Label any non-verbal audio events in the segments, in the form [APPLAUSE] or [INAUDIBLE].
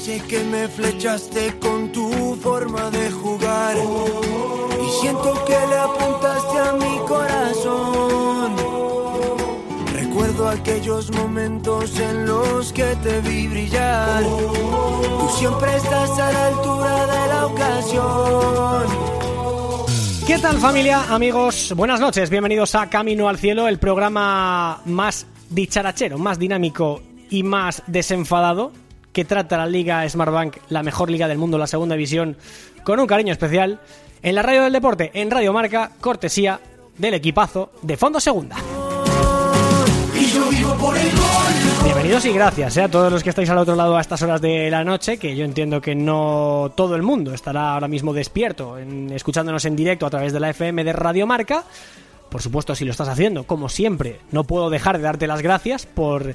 sé que me flechaste con tu forma de jugar. Y siento que le apuntaste a mi corazón. Recuerdo aquellos momentos en los que te vi brillar. Tú siempre estás a la altura de la ocasión. ¿Qué tal familia, amigos? Buenas noches, bienvenidos a Camino al Cielo, el programa más dicharachero, más dinámico y más desenfadado que trata la Liga Smartbank, la mejor liga del mundo, la segunda división, con un cariño especial, en la radio del deporte, en Radio Marca, cortesía del equipazo de Fondo Segunda. Bienvenidos y gracias eh, a todos los que estáis al otro lado a estas horas de la noche, que yo entiendo que no todo el mundo estará ahora mismo despierto, en- escuchándonos en directo a través de la FM de Radio Marca. Por supuesto, si lo estás haciendo, como siempre, no puedo dejar de darte las gracias por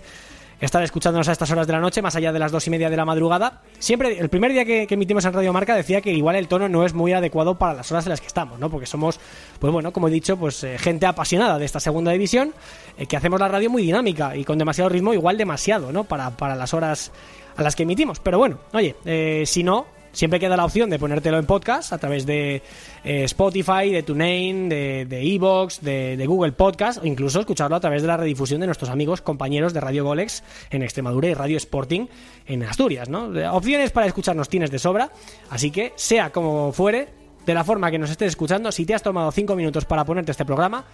estar escuchándonos a estas horas de la noche, más allá de las dos y media de la madrugada. Siempre, el primer día que, emitimos en Radio Marca decía que igual el tono no es muy adecuado para las horas en las que estamos, ¿no? Porque somos, pues bueno, como he dicho, pues eh, gente apasionada de esta segunda división, eh, que hacemos la radio muy dinámica y con demasiado ritmo, igual demasiado, ¿no? Para, para las horas a las que emitimos. Pero bueno, oye, eh, si no, siempre queda la opción de ponértelo en podcast a través de eh, Spotify, de TuneIn, de Evox, de, de Google Podcast o incluso escucharlo a través de la redifusión de nuestros amigos compañeros de Radio Golex en Extremadura y Radio Sporting en Asturias, ¿no? Opciones para escucharnos tienes de sobra, así que sea como fuere, de la forma que nos estés escuchando, si te has tomado cinco minutos para ponerte este programa,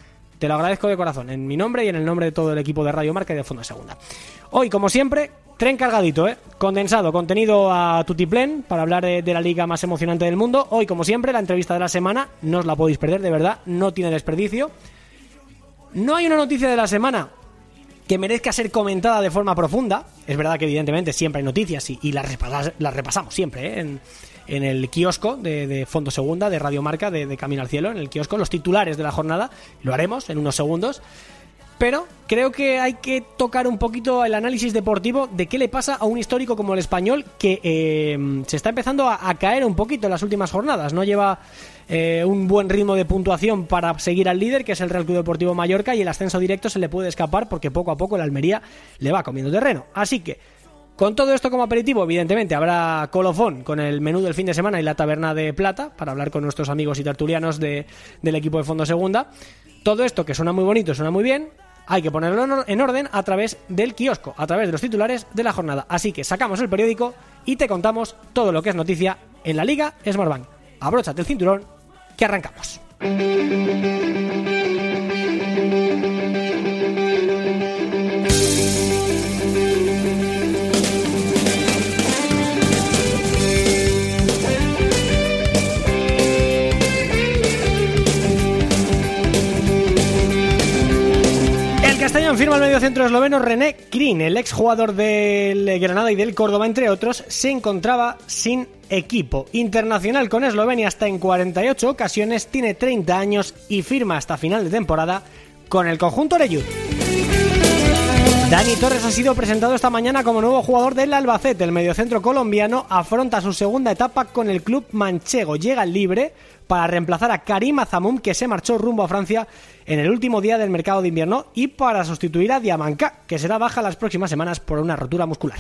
te lo agradezco de corazón, en mi nombre y en el nombre de todo el equipo de Radio Marca y de Fondo Segunda. Hoy, como siempre, tren cargadito, ¿eh? Condensado, contenido a tutiplén para hablar de, de la liga más emocionante del mundo. Hoy, como siempre, la entrevista de la semana, no os la podéis perder, de verdad, no tiene desperdicio. No hay una noticia de la semana que merezca ser comentada de forma profunda. Es verdad que evidentemente siempre hay noticias y, y las, repasas- las repasamos siempre ¿eh? en, en el kiosco de, Fondo Segunda, de Radio Marca, de, Camino al Cielo, en el kiosco, los titulares de la jornada. Lo haremos en unos segundos. Pero creo que hay que tocar un poquito el análisis deportivo de qué le pasa a un histórico como el español que eh, se está empezando a, a caer un poquito en las últimas jornadas. No lleva eh, un buen ritmo de puntuación para seguir al líder, que es el Real Club Deportivo Mallorca, y el ascenso directo se le puede escapar porque poco a poco el Almería le va comiendo terreno. Así que, con todo esto como aperitivo, evidentemente habrá colofón con el menú del fin de semana y la taberna de plata para hablar con nuestros amigos y tertulianos de- del equipo de Fondo Segunda. Todo esto que suena muy bonito, suena muy bien, hay que ponerlo en or- en orden a través del kiosco, a través de los titulares de la jornada. Así que sacamos el periódico y te contamos todo lo que es noticia en la Liga Smartbank. Abróchate el cinturón, que arrancamos. Castellón firma al mediocentro esloveno René Krin, el exjugador del Granada y del Córdoba, entre otros, se encontraba sin equipo. Internacional con Eslovenia hasta en 48 ocasiones, tiene 30 años y firma hasta final de temporada con el conjunto Oreyud. Dani Torres ha sido presentado esta mañana como nuevo jugador del Albacete. El mediocentro colombiano afronta su segunda etapa con el club manchego. Llega libre para reemplazar a Karim Azamum, que se marchó rumbo a Francia en el último día del mercado de invierno, y para sustituir a Diamanca, que será baja las próximas semanas por una rotura muscular.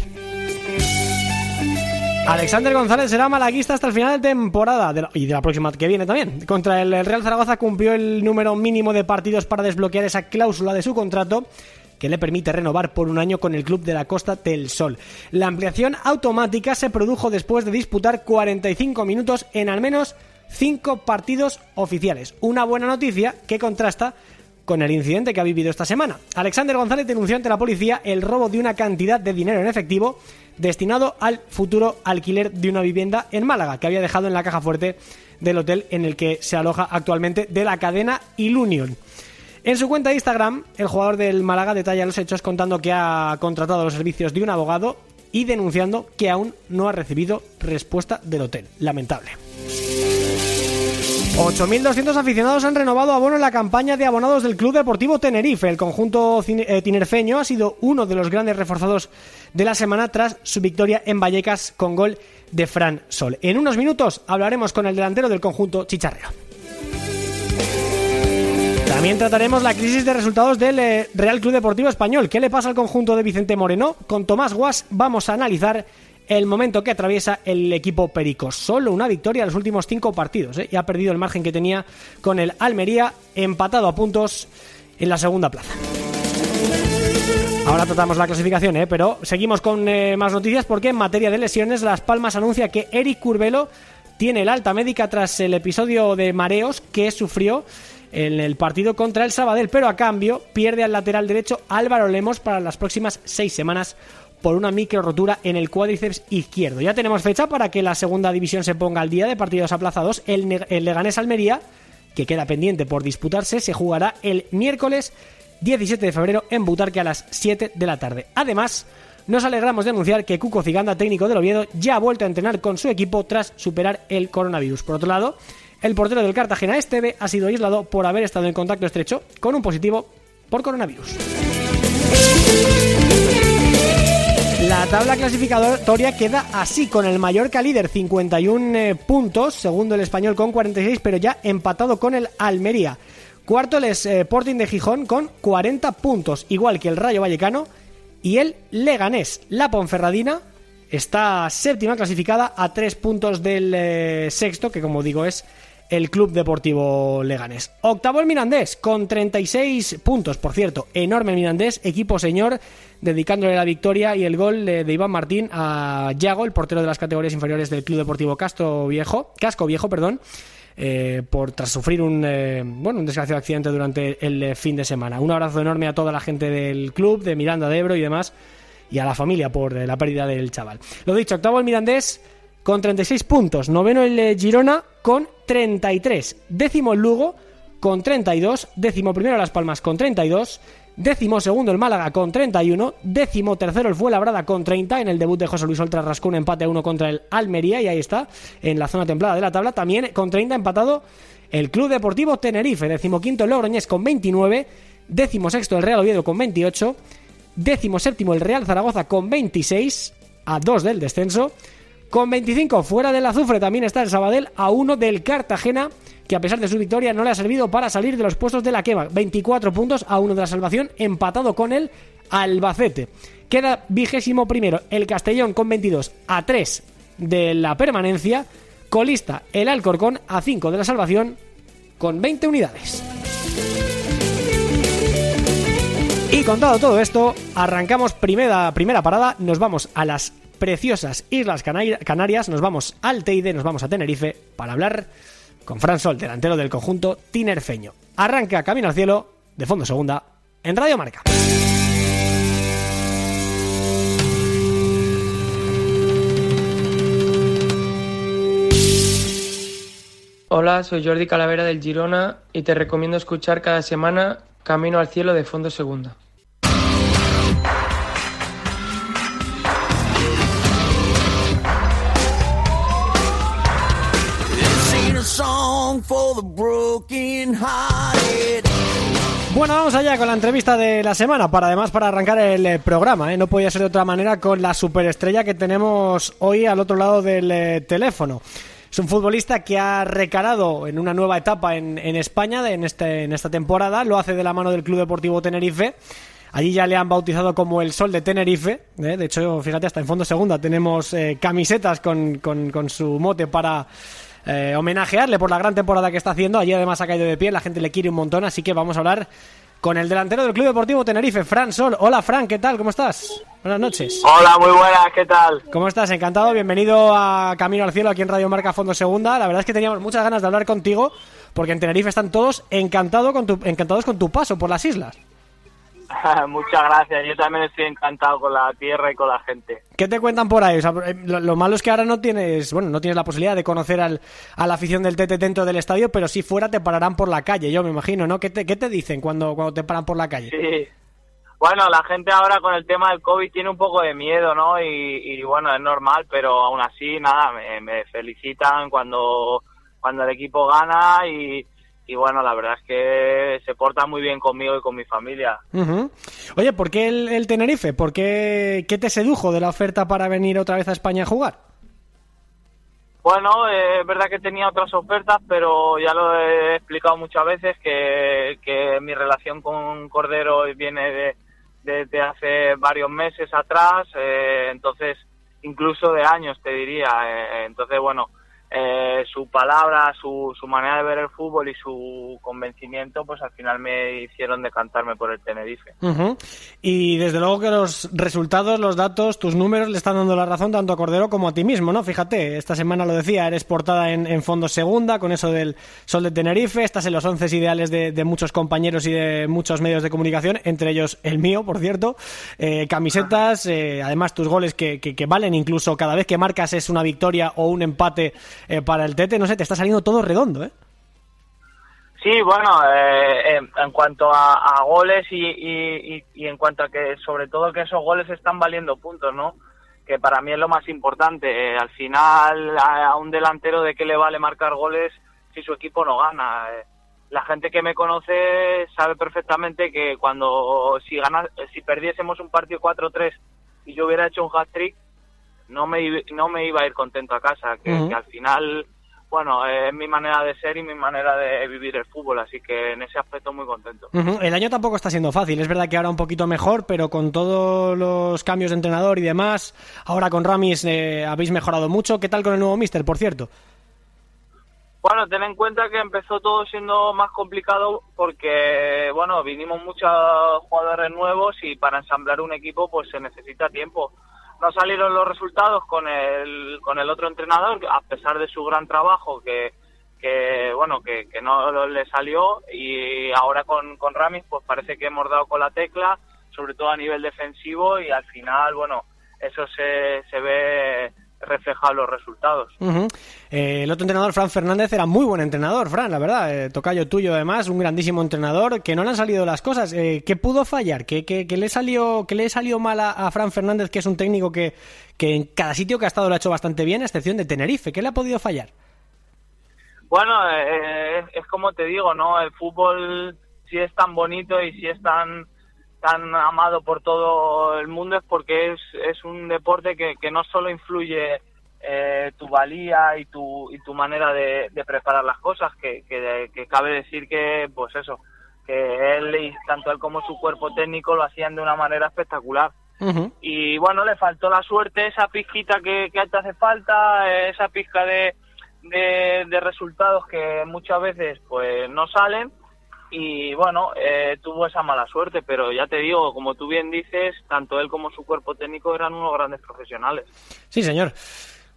Alexander González será malaguista hasta el final de temporada y de la próxima que viene también. Contra el Real Zaragoza cumplió el número mínimo de partidos para desbloquear esa cláusula de su contrato que le permite renovar por un año con el club de la Costa del Sol. La ampliación automática se produjo después de disputar 45 minutos en al menos 5 partidos oficiales. Una buena noticia que contrasta con el incidente que ha vivido esta semana. Alexander González denunció ante la policía el robo de una cantidad de dinero en efectivo destinado al futuro alquiler de una vivienda en Málaga, que había dejado en la caja fuerte del hotel en el que se aloja actualmente de la cadena Ilunion. En su cuenta de Instagram, el jugador del Málaga detalla los hechos contando que ha contratado los servicios de un abogado y denunciando que aún no ha recibido respuesta del hotel. Lamentable. 8.200 aficionados han renovado abono en la campaña de abonados del Club Deportivo Tenerife. El conjunto eh, tinerfeño ha sido uno de los grandes reforzados de la semana tras su victoria en Vallecas con gol de Fran Sol. En unos minutos hablaremos con el delantero del conjunto chicharrero. También trataremos la crisis de resultados del eh, Real Club Deportivo Español. ¿Qué le pasa al conjunto de Vicente Moreno? Con Tomás Guas vamos a analizar el momento que atraviesa el equipo Perico. Solo una victoria en los últimos cinco partidos ¿eh? y ha perdido el margen que tenía con el Almería, empatado a puntos en la segunda plaza. Ahora tratamos la clasificación, ¿eh? pero seguimos con eh, más noticias porque en materia de lesiones Las Palmas anuncia que Eric Curvelo tiene el alta médica tras el episodio de mareos que sufrió en el partido contra el Sabadell, pero a cambio pierde al lateral derecho Álvaro Lemos para las próximas seis semanas por una micro rotura en el cuádriceps izquierdo. Ya tenemos fecha para que la segunda división se ponga al día de partidos aplazados. El, Leganés Almería, que queda pendiente por disputarse, se jugará el miércoles 17 de febrero en Butarque a las 7 de la tarde. Además, nos alegramos de anunciar que Cuco Ciganda, técnico del Oviedo, ya ha vuelto a entrenar con su equipo tras superar el coronavirus. Por otro lado, el portero del Cartagena Esteve ha sido aislado por haber estado en contacto estrecho con un positivo por coronavirus. La tabla clasificatoria queda así, con el Mallorca líder 51 eh, puntos, segundo el español con 46, pero ya empatado con el Almería. Cuarto el Sporting de Gijón con 40 puntos, igual que el Rayo Vallecano y el Leganés. La Ponferradina está séptima clasificada a tres puntos del eh, sexto, que como digo es el Club Deportivo Leganés. Octavo el Mirandés, con 36 puntos, por cierto, enorme el Mirandés, equipo señor, dedicándole la victoria y el gol de, Iván Martín a Yago, el portero de las categorías inferiores del Club Deportivo Castro Viejo, Casco Viejo, perdón, eh, por tras sufrir un eh, bueno un desgraciado accidente durante el eh, fin de semana. Un abrazo enorme a toda la gente del club, de Miranda de Ebro y demás, y a la familia por la pérdida del chaval. Lo dicho, octavo el Mirandés con 36 puntos, noveno el Girona con 33, décimo el Lugo con 32, décimo primero Las Palmas con 32, Décimo segundo el Málaga con 31. Décimo tercero el Fuenlabrada con 30. En el debut de José Luis Oltra rascó un empate a uno contra el Almería. Y ahí está, en la zona templada de la tabla. También con 30 empatado el Club Deportivo Tenerife. Décimo quinto el Logroñés con 29. Décimo sexto el Real Oviedo con 28. Décimo séptimo el Real Zaragoza con 26. A 2 del descenso. Con 25 fuera del azufre también está el Sabadell a 1 del Cartagena que a pesar de su victoria no le ha servido para salir de los puestos de la quema. 24 puntos a uno de la salvación, empatado con el Albacete. Queda vigésimo primero el Castellón con 22 a 3 de la permanencia. Colista el Alcorcón a 5 de la salvación con 20 unidades. Y contado todo esto, arrancamos primera, primera parada, nos vamos a las preciosas Islas Canarias, nos vamos al Teide, nos vamos a Tenerife para hablar con Fran Sol, delantero del conjunto tinerfeño. Arranca Camino al Cielo, de fondo segunda, en Radio Marca. Hola, soy Jordi Calavera del Girona y te recomiendo escuchar cada semana Camino al Cielo de Fondo Segunda. Bueno, vamos allá con la entrevista de la semana, para además para arrancar el eh, programa, ¿eh? no podía ser de otra manera con la superestrella que tenemos hoy al otro lado del eh, teléfono. Es un futbolista que ha recalado en una nueva etapa en, España en, este, en esta temporada, lo hace de la mano del Club Deportivo Tenerife. Allí ya le han bautizado como el Sol de Tenerife. De hecho, fíjate, hasta en fondo segunda tenemos camisetas con, con su mote para eh, homenajearle por la gran temporada que está haciendo. Allí además ha caído de pie, la gente le quiere un montón, así que vamos a hablar con el delantero del Club Deportivo Tenerife, Fran Sol. Hola Fran, ¿qué tal? ¿Cómo estás? Buenas noches. Hola, muy buenas, ¿qué tal? ¿Cómo estás? Encantado, bienvenido a Camino al Cielo aquí en Radio Marca Fondo Segunda. La verdad es que teníamos muchas ganas de hablar contigo porque en Tenerife están todos encantado con tu, encantados con tu paso por las islas. [LAUGHS] Muchas gracias, yo también estoy encantado con la tierra y con la gente. ¿Qué te cuentan por ahí? Eh, lo, malo es que ahora no tienes, bueno, no tienes la posibilidad de conocer al, a la afición del TT dentro del estadio, pero si fuera te pararán por la calle, yo me imagino, ¿no? ¿Qué te, qué te dicen cuando, cuando te paran por la calle? Sí. Bueno, la gente ahora con el tema del COVID tiene un poco de miedo, ¿no? Y, bueno, es normal, pero aún así, nada, me, me felicitan cuando, cuando el equipo gana y, y bueno, la verdad es que se porta muy bien conmigo y con mi familia. Oye, ¿por qué el, Tenerife? ¿Por qué, te sedujo de la oferta para venir otra vez a España a jugar? Bueno, eh, es verdad que tenía otras ofertas, pero ya lo he explicado muchas veces que, mi relación con Cordero viene de, hace varios meses atrás, eh, entonces incluso de años, te diría. Eh, entonces, bueno, eh, su palabra, su, su manera de ver el fútbol y su convencimiento, pues al final me hicieron decantarme por el Tenerife. Y desde luego que los resultados, los datos, tus números le están dando la razón tanto a Cordero como a ti mismo, ¿no? Fíjate, esta semana lo decía, eres portada en, en Fondo Segunda con eso del Sol de Tenerife, estás en los once ideales de, muchos compañeros y de muchos medios de comunicación, entre ellos el mío, por cierto, eh, camisetas, eh, además tus goles que, que, que valen incluso cada vez que marcas es una victoria o un empate eh, para el Tete, no sé, te está saliendo todo redondo, ¿eh? Sí, bueno, eh, en, cuanto a, goles y, en cuanto a que, sobre todo, que esos goles están valiendo puntos, ¿no? Que para mí es lo más importante. Eh, al final, a, un delantero de qué le vale marcar goles si su equipo no gana. la gente que me conoce sabe perfectamente que cuando, si, gana, si perdiésemos un partido 4-3 y yo hubiera hecho un hat-trick, no me, no me iba a ir contento a casa, que, al final, bueno, es mi manera de ser y mi manera de vivir el fútbol, así que en ese aspecto muy contento. El año tampoco está siendo fácil, es verdad que ahora un poquito mejor, pero con todos los cambios de entrenador y demás, ahora con Ramis eh, habéis mejorado mucho. ¿Qué tal con el nuevo Mister, por cierto? Bueno, ten en cuenta que empezó todo siendo más complicado porque, bueno, vinimos muchos jugadores nuevos y para ensamblar un equipo pues se necesita tiempo no salieron los resultados con el, con el otro entrenador, a pesar de su gran trabajo que, que bueno, que, que no le salió y ahora con, con Ramis pues parece que hemos dado con la tecla, sobre todo a nivel defensivo y al final, bueno, eso se, se ve reflejar los resultados. Eh, el otro entrenador, Fran Fernández, era muy buen entrenador, Fran, la verdad. Eh, tocayo tuyo, además, un grandísimo entrenador, que no le han salido las cosas. Eh, ¿Qué pudo fallar? ¿Qué, qué, le salió, qué le salió mal a, Fran Fernández, que es un técnico que, que en cada sitio que ha estado lo ha hecho bastante bien, a excepción de Tenerife? ¿Qué le ha podido fallar? Bueno, es como te digo, ¿no? El fútbol si es tan bonito y si es tan tan amado por todo el mundo es porque es, es un deporte que, que no solo influye eh, tu valía y tu, y tu manera de, preparar las cosas, que, que, cabe decir que, pues eso, que él y tanto él como su cuerpo técnico lo hacían de una manera espectacular. Y bueno, le faltó la suerte, esa pizquita que, que te hace falta, esa pizca de, de, de resultados que muchas veces pues no salen y bueno, eh, tuvo esa mala suerte, pero ya te digo, como tú bien dices, tanto él como su cuerpo técnico eran unos grandes profesionales. Sí, señor.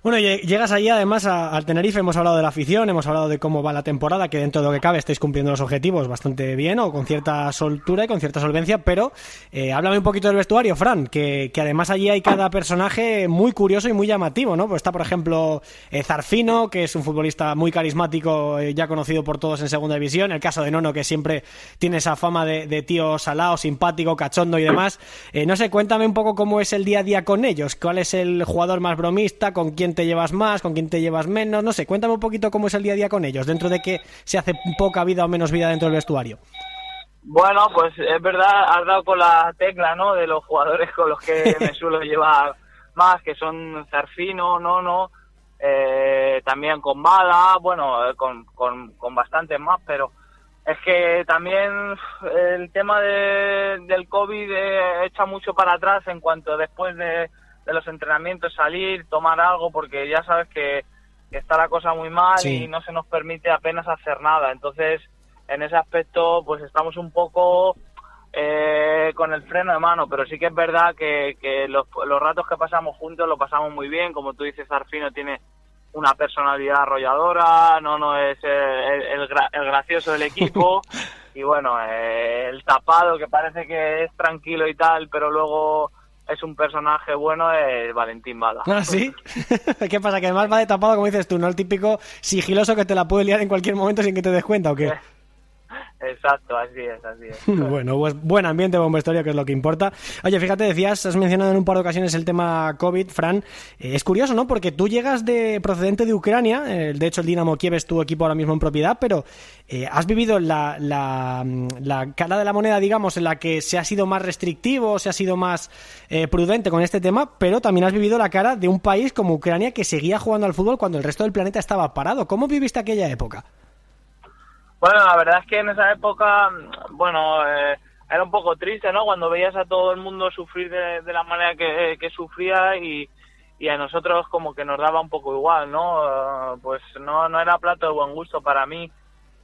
Bueno, llegas allí además al Tenerife, hemos hablado de la afición, hemos hablado de cómo va la temporada, que dentro de lo que cabe estáis cumpliendo los objetivos bastante bien o con cierta soltura y con cierta solvencia, pero eh, háblame un poquito del vestuario, Fran, que, además allí hay cada personaje muy curioso y muy llamativo, ¿no? Pues está, por ejemplo, eh, Zarfino, que es un futbolista muy carismático, eh, ya conocido por todos en segunda división, el caso de Nono, que siempre tiene esa fama de, tío salado, simpático, cachondo y demás. Eh, no sé, cuéntame un poco cómo es el día a día con ellos, cuál es el jugador más bromista, con quién te llevas más, con quién te llevas menos, no sé, cuéntame un poquito cómo es el día a día con ellos, dentro de que se hace poca vida o menos vida dentro del vestuario. Bueno, pues es verdad, has dado con la tecla, ¿no? De los jugadores con los que me [LAUGHS] suelo llevar más, que son Zarfino, Nono, eh, también con Bada, bueno, eh, con, con, con bastantes más, pero es que también el tema de, del COVID eh, echa mucho para atrás en cuanto después de, de los entrenamientos, salir, tomar algo, porque ya sabes que, está la cosa muy mal y no se nos permite apenas hacer nada. Entonces, en ese aspecto, pues estamos un poco eh, con el freno de mano, pero sí que es verdad que, que los, los, ratos que pasamos juntos lo pasamos muy bien. Como tú dices, Arfino tiene una personalidad arrolladora, no, no es el, el, gracioso del equipo. [LAUGHS] y bueno, eh, el tapado que parece que es tranquilo y tal, pero luego es un personaje bueno es Valentín Bada. ¿Ah, sí? [LAUGHS] ¿Qué pasa? Que además va de tapado, como dices tú, ¿no? El típico sigiloso que te la puede liar en cualquier momento sin que te des cuenta, ¿o qué? Exacto, así es, así es. [LAUGHS] bueno, pues buen ambiente, buen vestuario, que es lo que importa. Oye, fíjate, decías, has mencionado en un par de ocasiones el tema COVID, Fran. Eh, es curioso, ¿no? Porque tú llegas de procedente de Ucrania, eh, de hecho el Dinamo Kiev es tu equipo ahora mismo en propiedad, pero eh, has vivido la, la, la, cara de la moneda, digamos, en la que se ha sido más restrictivo, se ha sido más prudente con este tema, pero también has vivido la cara de un país como Ucrania que seguía jugando al fútbol cuando el resto del planeta estaba parado. ¿Cómo viviste aquella época? Bueno, la verdad es que en esa época, bueno, eh, era un poco triste, ¿no? Cuando veías a todo el mundo sufrir de, la manera que, sufría y, y a nosotros como que nos daba un poco igual, ¿no? pues no, no era plato de buen gusto para mí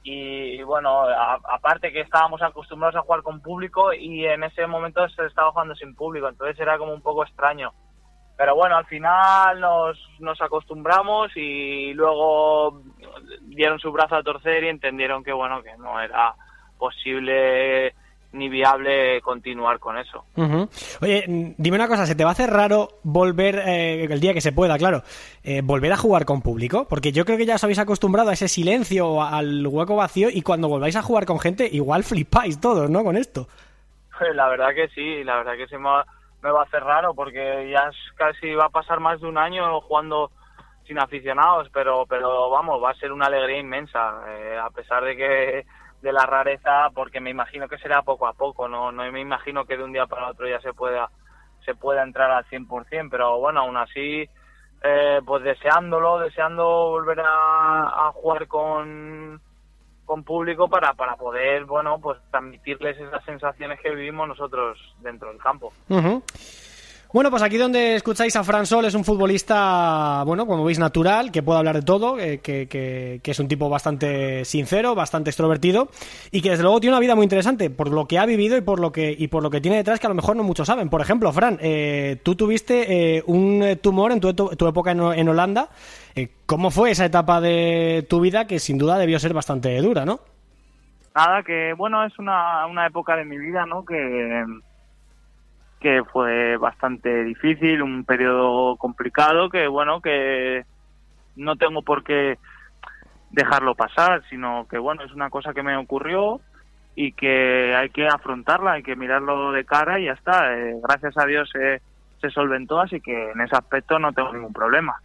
y, bueno, aparte que estábamos acostumbrados a jugar con público y en ese momento se estaba jugando sin público, entonces era como un poco extraño. Pero bueno, al final nos, nos acostumbramos y luego dieron su brazo a torcer y entendieron que bueno, que no era posible ni viable continuar con eso. Oye, dime una cosa, ¿se te va a hacer raro volver, eh, el día que se pueda, claro, eh, volver a jugar con público? Porque yo creo que ya os habéis acostumbrado a ese silencio, al hueco vacío, y cuando volváis a jugar con gente, igual flipáis todos, ¿no? Con esto. [LAUGHS] La verdad que sí, la verdad que se me va, me va a hacer raro, porque ya casi va a pasar más de un año jugando sin aficionados, pero, pero vamos, va a ser una alegría inmensa, eh, a pesar de que de la rareza porque me imagino que será poco a poco, no, no me imagino que de un día para otro ya se pueda se pueda entrar al 100%, pero bueno, aún así eh, pues deseándolo, deseando volver a jugar con, con público para, para poder, bueno, pues transmitirles esas sensaciones que vivimos nosotros dentro del campo. Bueno, pues aquí donde escucháis a Fran Sol es un futbolista, bueno, como veis, natural, que puede hablar de todo, eh, que, que, es un tipo bastante sincero, bastante extrovertido y que desde luego tiene una vida muy interesante por lo que ha vivido y por lo que, y por lo que tiene detrás que a lo mejor no muchos saben. Por ejemplo, Fran, eh, tú tuviste eh, un tumor en tu, época en, en Holanda. ¿Cómo fue esa etapa de tu vida que sin duda debió ser bastante dura, no? Nada, que bueno, es una, una época de mi vida, ¿no? Que que fue bastante difícil, un periodo complicado que bueno, que no tengo por qué dejarlo pasar, sino que bueno, es una cosa que me ocurrió y que hay que afrontarla, hay que mirarlo de cara y ya está. Eh, gracias a Dios eh, se solventó, así que en ese aspecto no tengo ningún problema.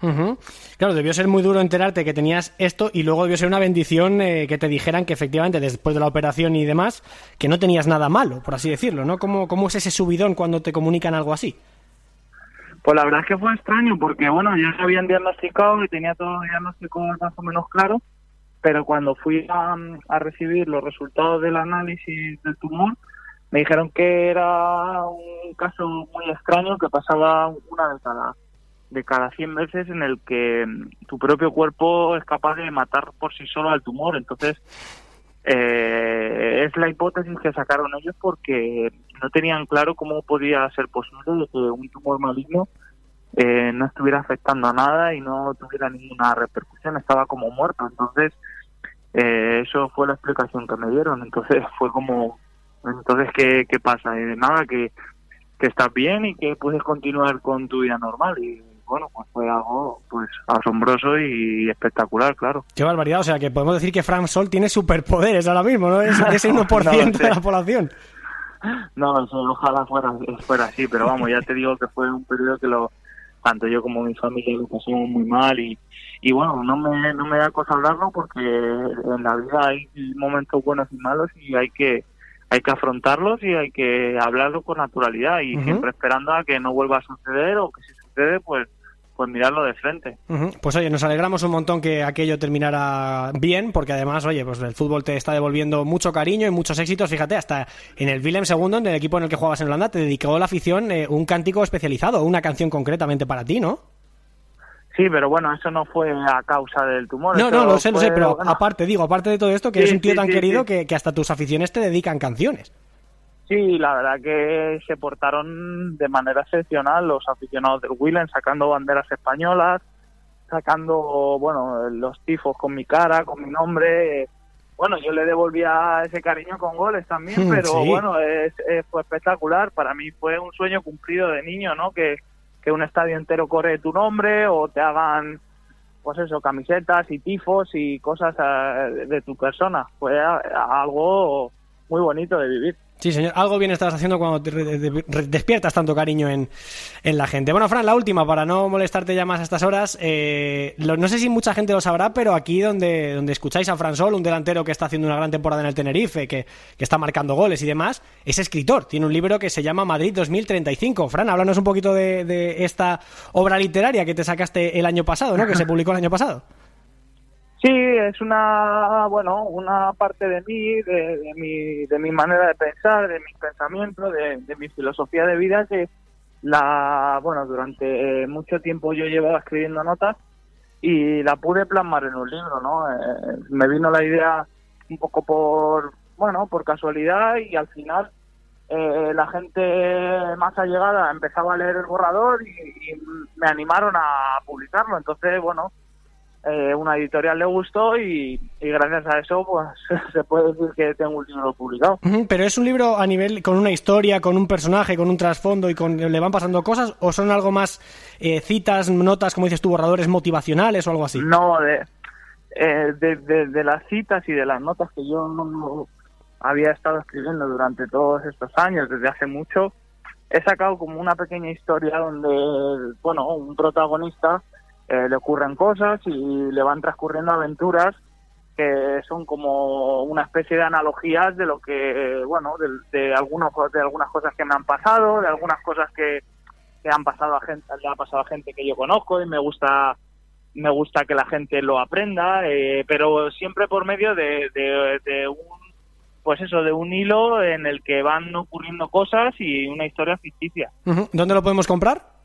Claro, debió ser muy duro enterarte que tenías esto y luego debió ser una bendición eh, que te dijeran que efectivamente después de la operación y demás, que no tenías nada malo, por así decirlo, ¿no? ¿Cómo, cómo es ese subidón cuando te comunican algo así? Pues la verdad es que fue extraño porque, bueno, ya se habían diagnosticado y tenía todo diagnóstico más o menos claro, pero cuando fui a, a recibir los resultados del análisis del tumor, me dijeron que era un caso muy extraño que pasaba una de cada de cada 100 veces en el que mm, tu propio cuerpo es capaz de matar por sí solo al tumor. Entonces, eh, es la hipótesis que sacaron ellos porque no tenían claro cómo podía ser posible que un tumor maligno eh, no estuviera afectando a nada y no tuviera ninguna repercusión, estaba como muerto. Entonces, eh, eso fue la explicación que me dieron. Entonces, [LAUGHS] fue como entonces, ¿qué, qué pasa? Eh, nada, que, que estás bien y que puedes continuar con tu vida normal. Y bueno, pues fue algo pues asombroso y espectacular, claro. Qué barbaridad, o sea que podemos decir que Frank Sol tiene superpoderes ahora mismo, ¿no? Es ese [LAUGHS] 1% de la población. No, ojalá fuera, fuera así, pero vamos, ya te digo que fue un periodo que lo tanto yo como mi familia lo pasamos muy mal y, y bueno, no me, no me da cosa hablarlo porque en la vida hay momentos buenos y malos y hay que hay que afrontarlos y hay que hablarlo con naturalidad y siempre esperando a que no vuelva a suceder o que si sucede, pues pues mirarlo de frente. Pues oye, nos alegramos un montón que aquello terminara bien, porque además, oye, pues el fútbol te está devolviendo mucho cariño y muchos éxitos. Fíjate, hasta en el Willem II, en el equipo en el que jugabas en Holanda, te dedicó la afición eh, un cántico especializado, una canción concretamente para ti, ¿no? Sí, pero bueno, eso no fue a causa del tumor. No, no, lo sé, lo sé, pero aparte, digo, aparte de todo esto, que eres un tío tan querido que, hasta tus aficiones te dedican canciones. Sí, la verdad que se portaron de manera excepcional los aficionados del Willem, sacando banderas españolas, sacando, bueno, los tifos con mi cara, con mi nombre. Bueno, yo le devolvía ese cariño con goles también, pero bueno, es, fue espectacular. Para mí fue un sueño cumplido de niño, ¿no? Que, que un estadio entero corre tu nombre o te hagan, pues eso, camisetas y tifos y cosas eh, de tu persona. Fue algo muy bonito de vivir. Sí, señor. Algo bien estás haciendo cuando te despiertas tanto cariño en, la gente. Bueno, Fran, la última, para no molestarte ya más a estas horas. Eh, no sé si mucha gente lo sabrá, pero aquí donde, donde escucháis a Fran Sol, un delantero que está haciendo una gran temporada en el Tenerife, que, está marcando goles y demás, es escritor. Tiene un libro que se llama Madrid 2035. Fran, háblanos un poquito de, de esta obra literaria que te sacaste el año pasado, ¿no? Que se publicó el año pasado. Sí, es una, bueno, una parte de mí, de, mi, de mi manera de pensar, de mis pensamientos, de, mi filosofía de vida que la, bueno, durante mucho tiempo yo llevaba escribiendo notas y la pude plasmar en un libro, ¿no? Eh, me vino la idea un poco por, bueno, por casualidad y al final eh, la gente más allegada empezaba a leer el borrador y me animaron a publicarlo. Entonces, bueno, eh, una editorial le gustó y, y gracias a eso pues [LAUGHS] se puede decir que tengo un libro publicado. Pero es un libro a nivel con una historia, con un personaje, con un trasfondo y con le van pasando cosas o son algo más eh, citas, notas, como dices tú, borradores motivacionales o algo así. No, de, eh, de, de- de las citas y de las notas que yo no había estado escribiendo durante todos estos años, desde hace mucho, he sacado como una pequeña historia donde, bueno, un protagonista eh, le ocurren cosas y le van transcurriendo aventuras que son como una especie de analogías de lo que, bueno, de, de, algunos, de algunas cosas que me han pasado, de algunas cosas que, que han pasado a gente, le pasado a gente que yo conozco y me gusta me gusta que la gente lo aprenda, eh, pero siempre por medio de, de, de un pues eso, de un hilo en el que van ocurriendo cosas y una historia ficticia. ¿Dónde lo podemos comprar?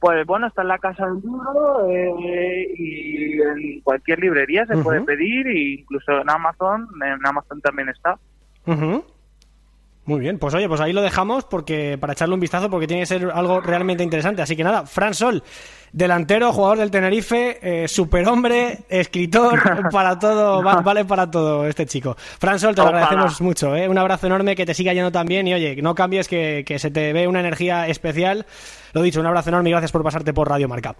Pues bueno, está en la casa del libro eh, y en cualquier librería se puede pedir e incluso en Amazon, en Amazon también está. Muy bien, pues oye, pues ahí lo dejamos porque para echarle un vistazo porque tiene que ser algo realmente interesante. Así que nada, Fran Sol, delantero, jugador del Tenerife, eh, superhombre, escritor, [LAUGHS] para todo, va- vale para todo este chico. Fran Sol, te lo agradecemos mucho, ¿eh? un abrazo enorme, que te siga yendo tan bien y oye, no cambies, que, que se te ve una energía especial. Lo dicho, un abrazo enorme y gracias por pasarte por Radio Marca.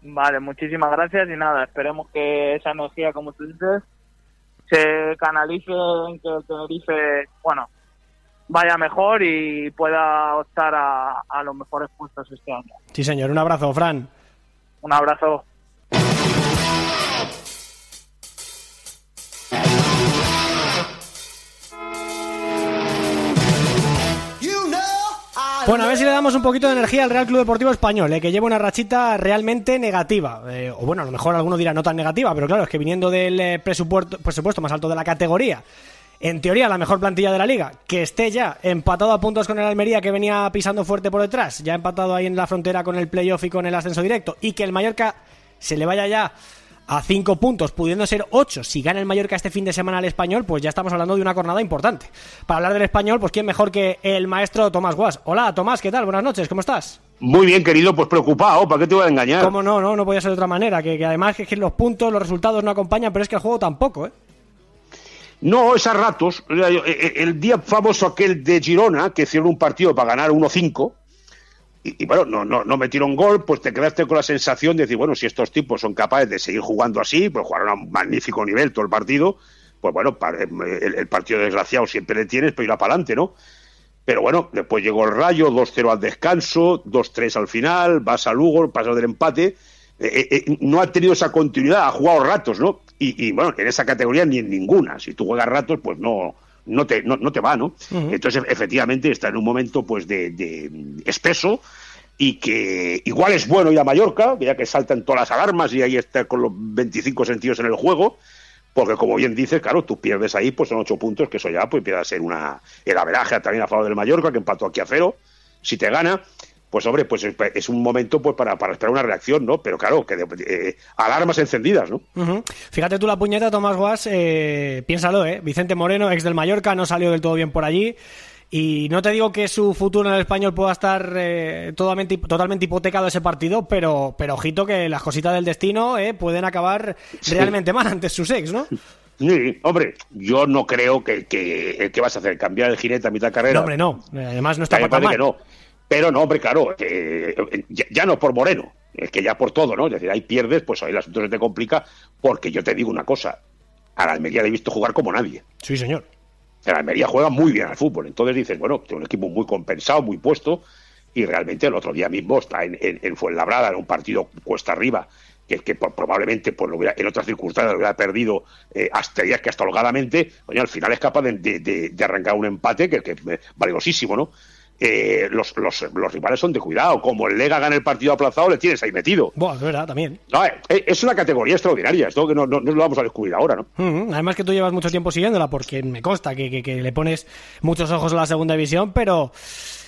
Vale, muchísimas gracias y nada, esperemos que esa energía, como tú dices, se canalice en que el Tenerife, bueno, vaya mejor y pueda optar a, a los mejores puestos este año. Sí, señor, un abrazo, Fran. Un abrazo. Bueno, a ver si le damos un poquito de energía al Real Club Deportivo Español, eh, que lleva una rachita realmente negativa. Eh, o bueno, a lo mejor alguno dirá no tan negativa, pero claro, es que viniendo del eh, presupuesto, presupuesto más alto de la categoría, en teoría la mejor plantilla de la liga, que esté ya empatado a puntos con el Almería, que venía pisando fuerte por detrás, ya empatado ahí en la frontera con el playoff y con el ascenso directo, y que el Mallorca se le vaya ya a 5 puntos, pudiendo ser 8 si gana el Mallorca este fin de semana al español, pues ya estamos hablando de una jornada importante. Para hablar del español, pues quién mejor que el maestro Tomás Guas. Hola, Tomás, ¿qué tal? Buenas noches, ¿cómo estás? Muy bien, querido, pues preocupado, ¿para qué te voy a engañar? ¿Cómo no? No, no podía ser de otra manera. Que, que además que, que los puntos, los resultados no acompañan, pero es que el juego tampoco, ¿eh? No, es a ratos. Eh, eh, El día famoso aquel de Girona, que hicieron un partido para ganar 1-5, y, y bueno, no, no, no metieron gol, pues te quedaste con la sensación de decir, bueno, si estos tipos son capaces de seguir jugando así, pues jugaron a un magnífico nivel todo el partido, pues bueno, eh, el, el partido desgraciado siempre le tienes, pero irá para adelante, ¿no? Pero bueno, después llegó el Rayo, 2-0 al descanso, 2-3 al final, vas a Lugo, pasas del empate. Eh, eh, no ha tenido esa continuidad, ha jugado ratos, ¿no? Y, y, bueno, en esa categoría ni en ninguna. Si tú juegas ratos, pues no, no, te, no, no te va, ¿no? Entonces, efectivamente, está en un momento pues de, de espeso y que igual es bueno ir a Mallorca, ya que saltan todas las alarmas y ahí está con los 25 sentidos en el juego, porque como bien dices, claro, tú pierdes ahí, pues son ocho puntos, que eso ya pues empieza a ser una el averaje también a favor del Mallorca, que empató aquí a cero, si te gana, pues hombre, pues es, un momento pues para, para esperar una reacción, ¿no? Pero claro, que de- eh, alarmas encendidas, ¿no? Fíjate tú la puñeta, Tomás Guas, eh, piénsalo, ¿eh? Vicente Moreno, ex del Mallorca, no salió del todo bien por allí. Y no te digo que su futuro en el español pueda estar eh, totalmente, totalmente hipotecado ese partido, pero, pero ojito que las cositas del destino eh, pueden acabar Sí. realmente mal ante sus ex, ¿no? Sí, hombre, yo no creo que, que, que vas a hacer cambiar el jinete a mitad de carrera. No, hombre, no. Además no está para mal. que no. Pero no, hombre, claro, eh, ya, ya no por Moreno, es que ya por todo, ¿no? Es decir, ahí pierdes, pues ahí el asunto se te complica, porque yo te digo una cosa, a la Almería le he visto jugar como nadie. Sí, señor. El Almería juega muy bien al fútbol, entonces dices, bueno, tiene un equipo muy compensado, muy puesto, y realmente el otro día mismo está en, en, en Fuenlabrada, en un partido cuesta arriba, que, probablemente pues, lo hubiera- en otras circunstancias lo hubiera perdido eh, hasta ya que hasta holgadamente, coño, al final es capaz de, de- de- de arrancar un empate que, que es eh, valiosísimo, ¿no? Eh, los, los, los rivales son de cuidado, como el Lega gana el partido aplazado, le tienes ahí metido. Buah, es verdad, también. No, eh, es una categoría extraordinaria, esto que no, no, no lo vamos a descubrir ahora, ¿no? Además que tú llevas mucho tiempo siguiéndola, porque me consta que, que- que le pones muchos ojos a la segunda división, pero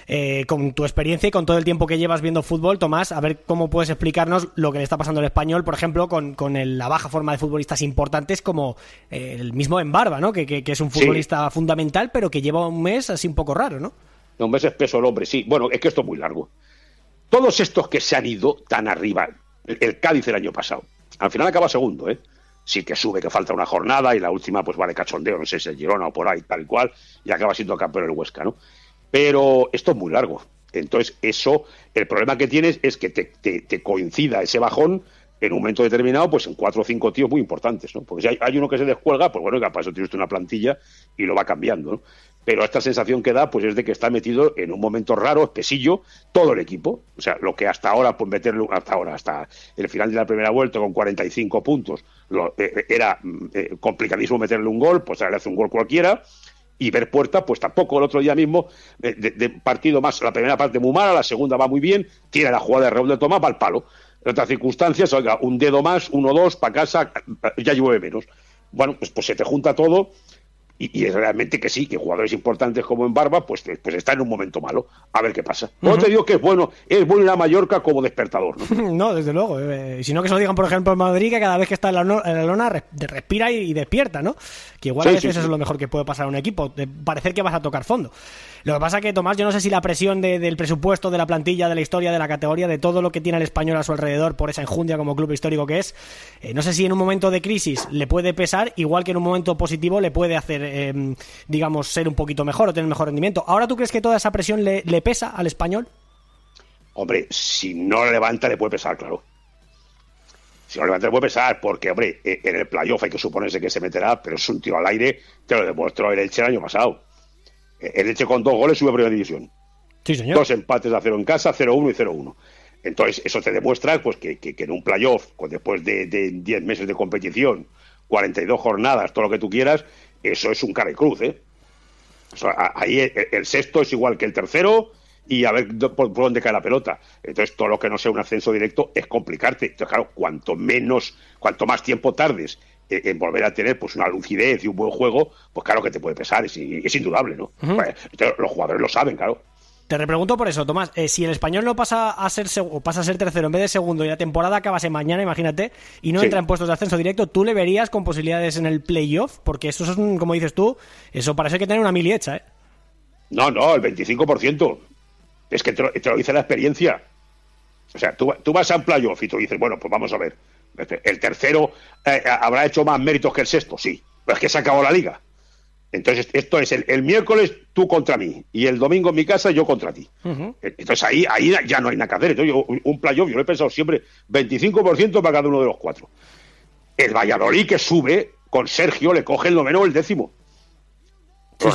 Eh, con tu experiencia y con todo el tiempo que llevas viendo fútbol, Tomás, a ver cómo puedes explicarnos lo que le está pasando al español, por ejemplo, con, con la baja forma de futbolistas importantes como eh, el mismo Embarba, ¿no? Que, que, es un futbolista fundamental, pero que lleva un mes así un poco raro, ¿no? Un mes espeso el hombre, sí. Bueno, es que esto es muy largo. Todos estos que se han ido tan arriba, el Cádiz el año pasado, al final acaba segundo, ¿eh? sí que sube, que falta una jornada y la última pues vale cachondeo, no sé si es Girona o por ahí, tal y cual, y acaba siendo campeón el Huesca, ¿no? Pero esto es muy largo. Entonces, eso, el problema que tienes es que te, te, coincida ese bajón en un momento determinado, pues en cuatro o cinco tíos muy importantes, ¿no? Porque si hay, uno que se descuelga, pues bueno, para eso tienes una plantilla y lo va cambiando, ¿no? pero esta sensación que da pues es de que está metido en un momento raro, espesillo, todo el equipo. O sea, lo que hasta ahora, pues meterlo, hasta ahora, hasta el final de la primera vuelta con 45 puntos, lo, eh, eh, era mm, eh, complicadísimo meterle un gol, pues ahora le hace un gol cualquiera. Y ver puerta, pues tampoco el otro día mismo, de, partido más, la primera parte muy mala, la segunda va muy bien, tiene la jugada de Raúl de Tomás, va al palo. En otras circunstancias, oiga, un dedo más, uno, dos, para casa, ya llueve menos. Bueno, pues, pues se te junta todo y, es realmente que sí, que jugadores importantes como en Barba, pues, pues está en un momento malo. A ver qué pasa. No te digo que es bueno, es bueno ir a Mallorca como despertador. No, [LAUGHS] desde luego. Eh, si no que se lo digan, por ejemplo, en Madrid, que cada vez que está en la, lona respira y, despierta, ¿no? Que igual a veces eso es lo mejor que puede pasar a un equipo, de parecer que vas a tocar fondo. Lo que pasa que, Tomás, yo no sé si la presión del presupuesto, de la plantilla, de la historia, de la categoría, de todo lo que tiene el español a su alrededor por esa enjundia como club histórico que es, eh, no sé si en un momento de crisis le puede pesar, igual que en un momento positivo le puede hacer, em, digamos, ser un poquito mejor o tener mejor rendimiento. ¿Ahora tú crees que toda esa presión le, pesa al español? Hombre, si no levanta le puede pesar, claro. Si no levanta le puede pesar, porque, hombre, e, en el playoff hay que suponerse que se meterá, pero es un tiro al aire, te lo demostró el Elche el año pasado el Elche con dos goles sube a primera división. Sí, señor. Dos empates a cero en casa, 0-1 y 0-1. Entonces, eso te demuestra pues, que, en un playoff, pues, después de 10 meses de competición, 42 jornadas, todo lo que tú quieras, eso es un cara y cruz. ¿eh? ahí el, sexto es igual que el tercero y a ver por, dónde cae la pelota. Entonces, todo lo que no sea un ascenso directo es complicarte. Entonces, claro, cuanto menos, cuanto más tiempo tardes en volver a tener pues una lucidez y un buen juego, pues claro que te puede pesar, es, es indudable, ¿no? Pues, los jugadores lo saben, claro. Te repregunto por eso, Tomás. Eh, si el español no pasa a ser o pasa a ser tercero en vez de segundo y la temporada acabase mañana, imagínate, y no entra en puestos de ascenso directo, ¿tú le verías con posibilidades en el playoff? Porque eso es, como dices tú, eso parece que tener una mili hecha, ¿eh? No, no, el 25%. Es que te lo, dice la experiencia. O sea, tú, tú vas a un playoff y tú dices, bueno, pues vamos a ver. El tercero eh, habrá hecho más méritos que el sexto, sí, pero es que se acabó la liga. Entonces, esto es el, miércoles tú contra mí y el domingo en mi casa yo contra ti. Entonces, ahí, ahí ya no hay nada que hacer. Entonces, yo, un playoff, yo lo he pensado siempre, 25% para cada uno de los cuatro. El Valladolid que sube, con Sergio le coge el noveno o el décimo. Sí,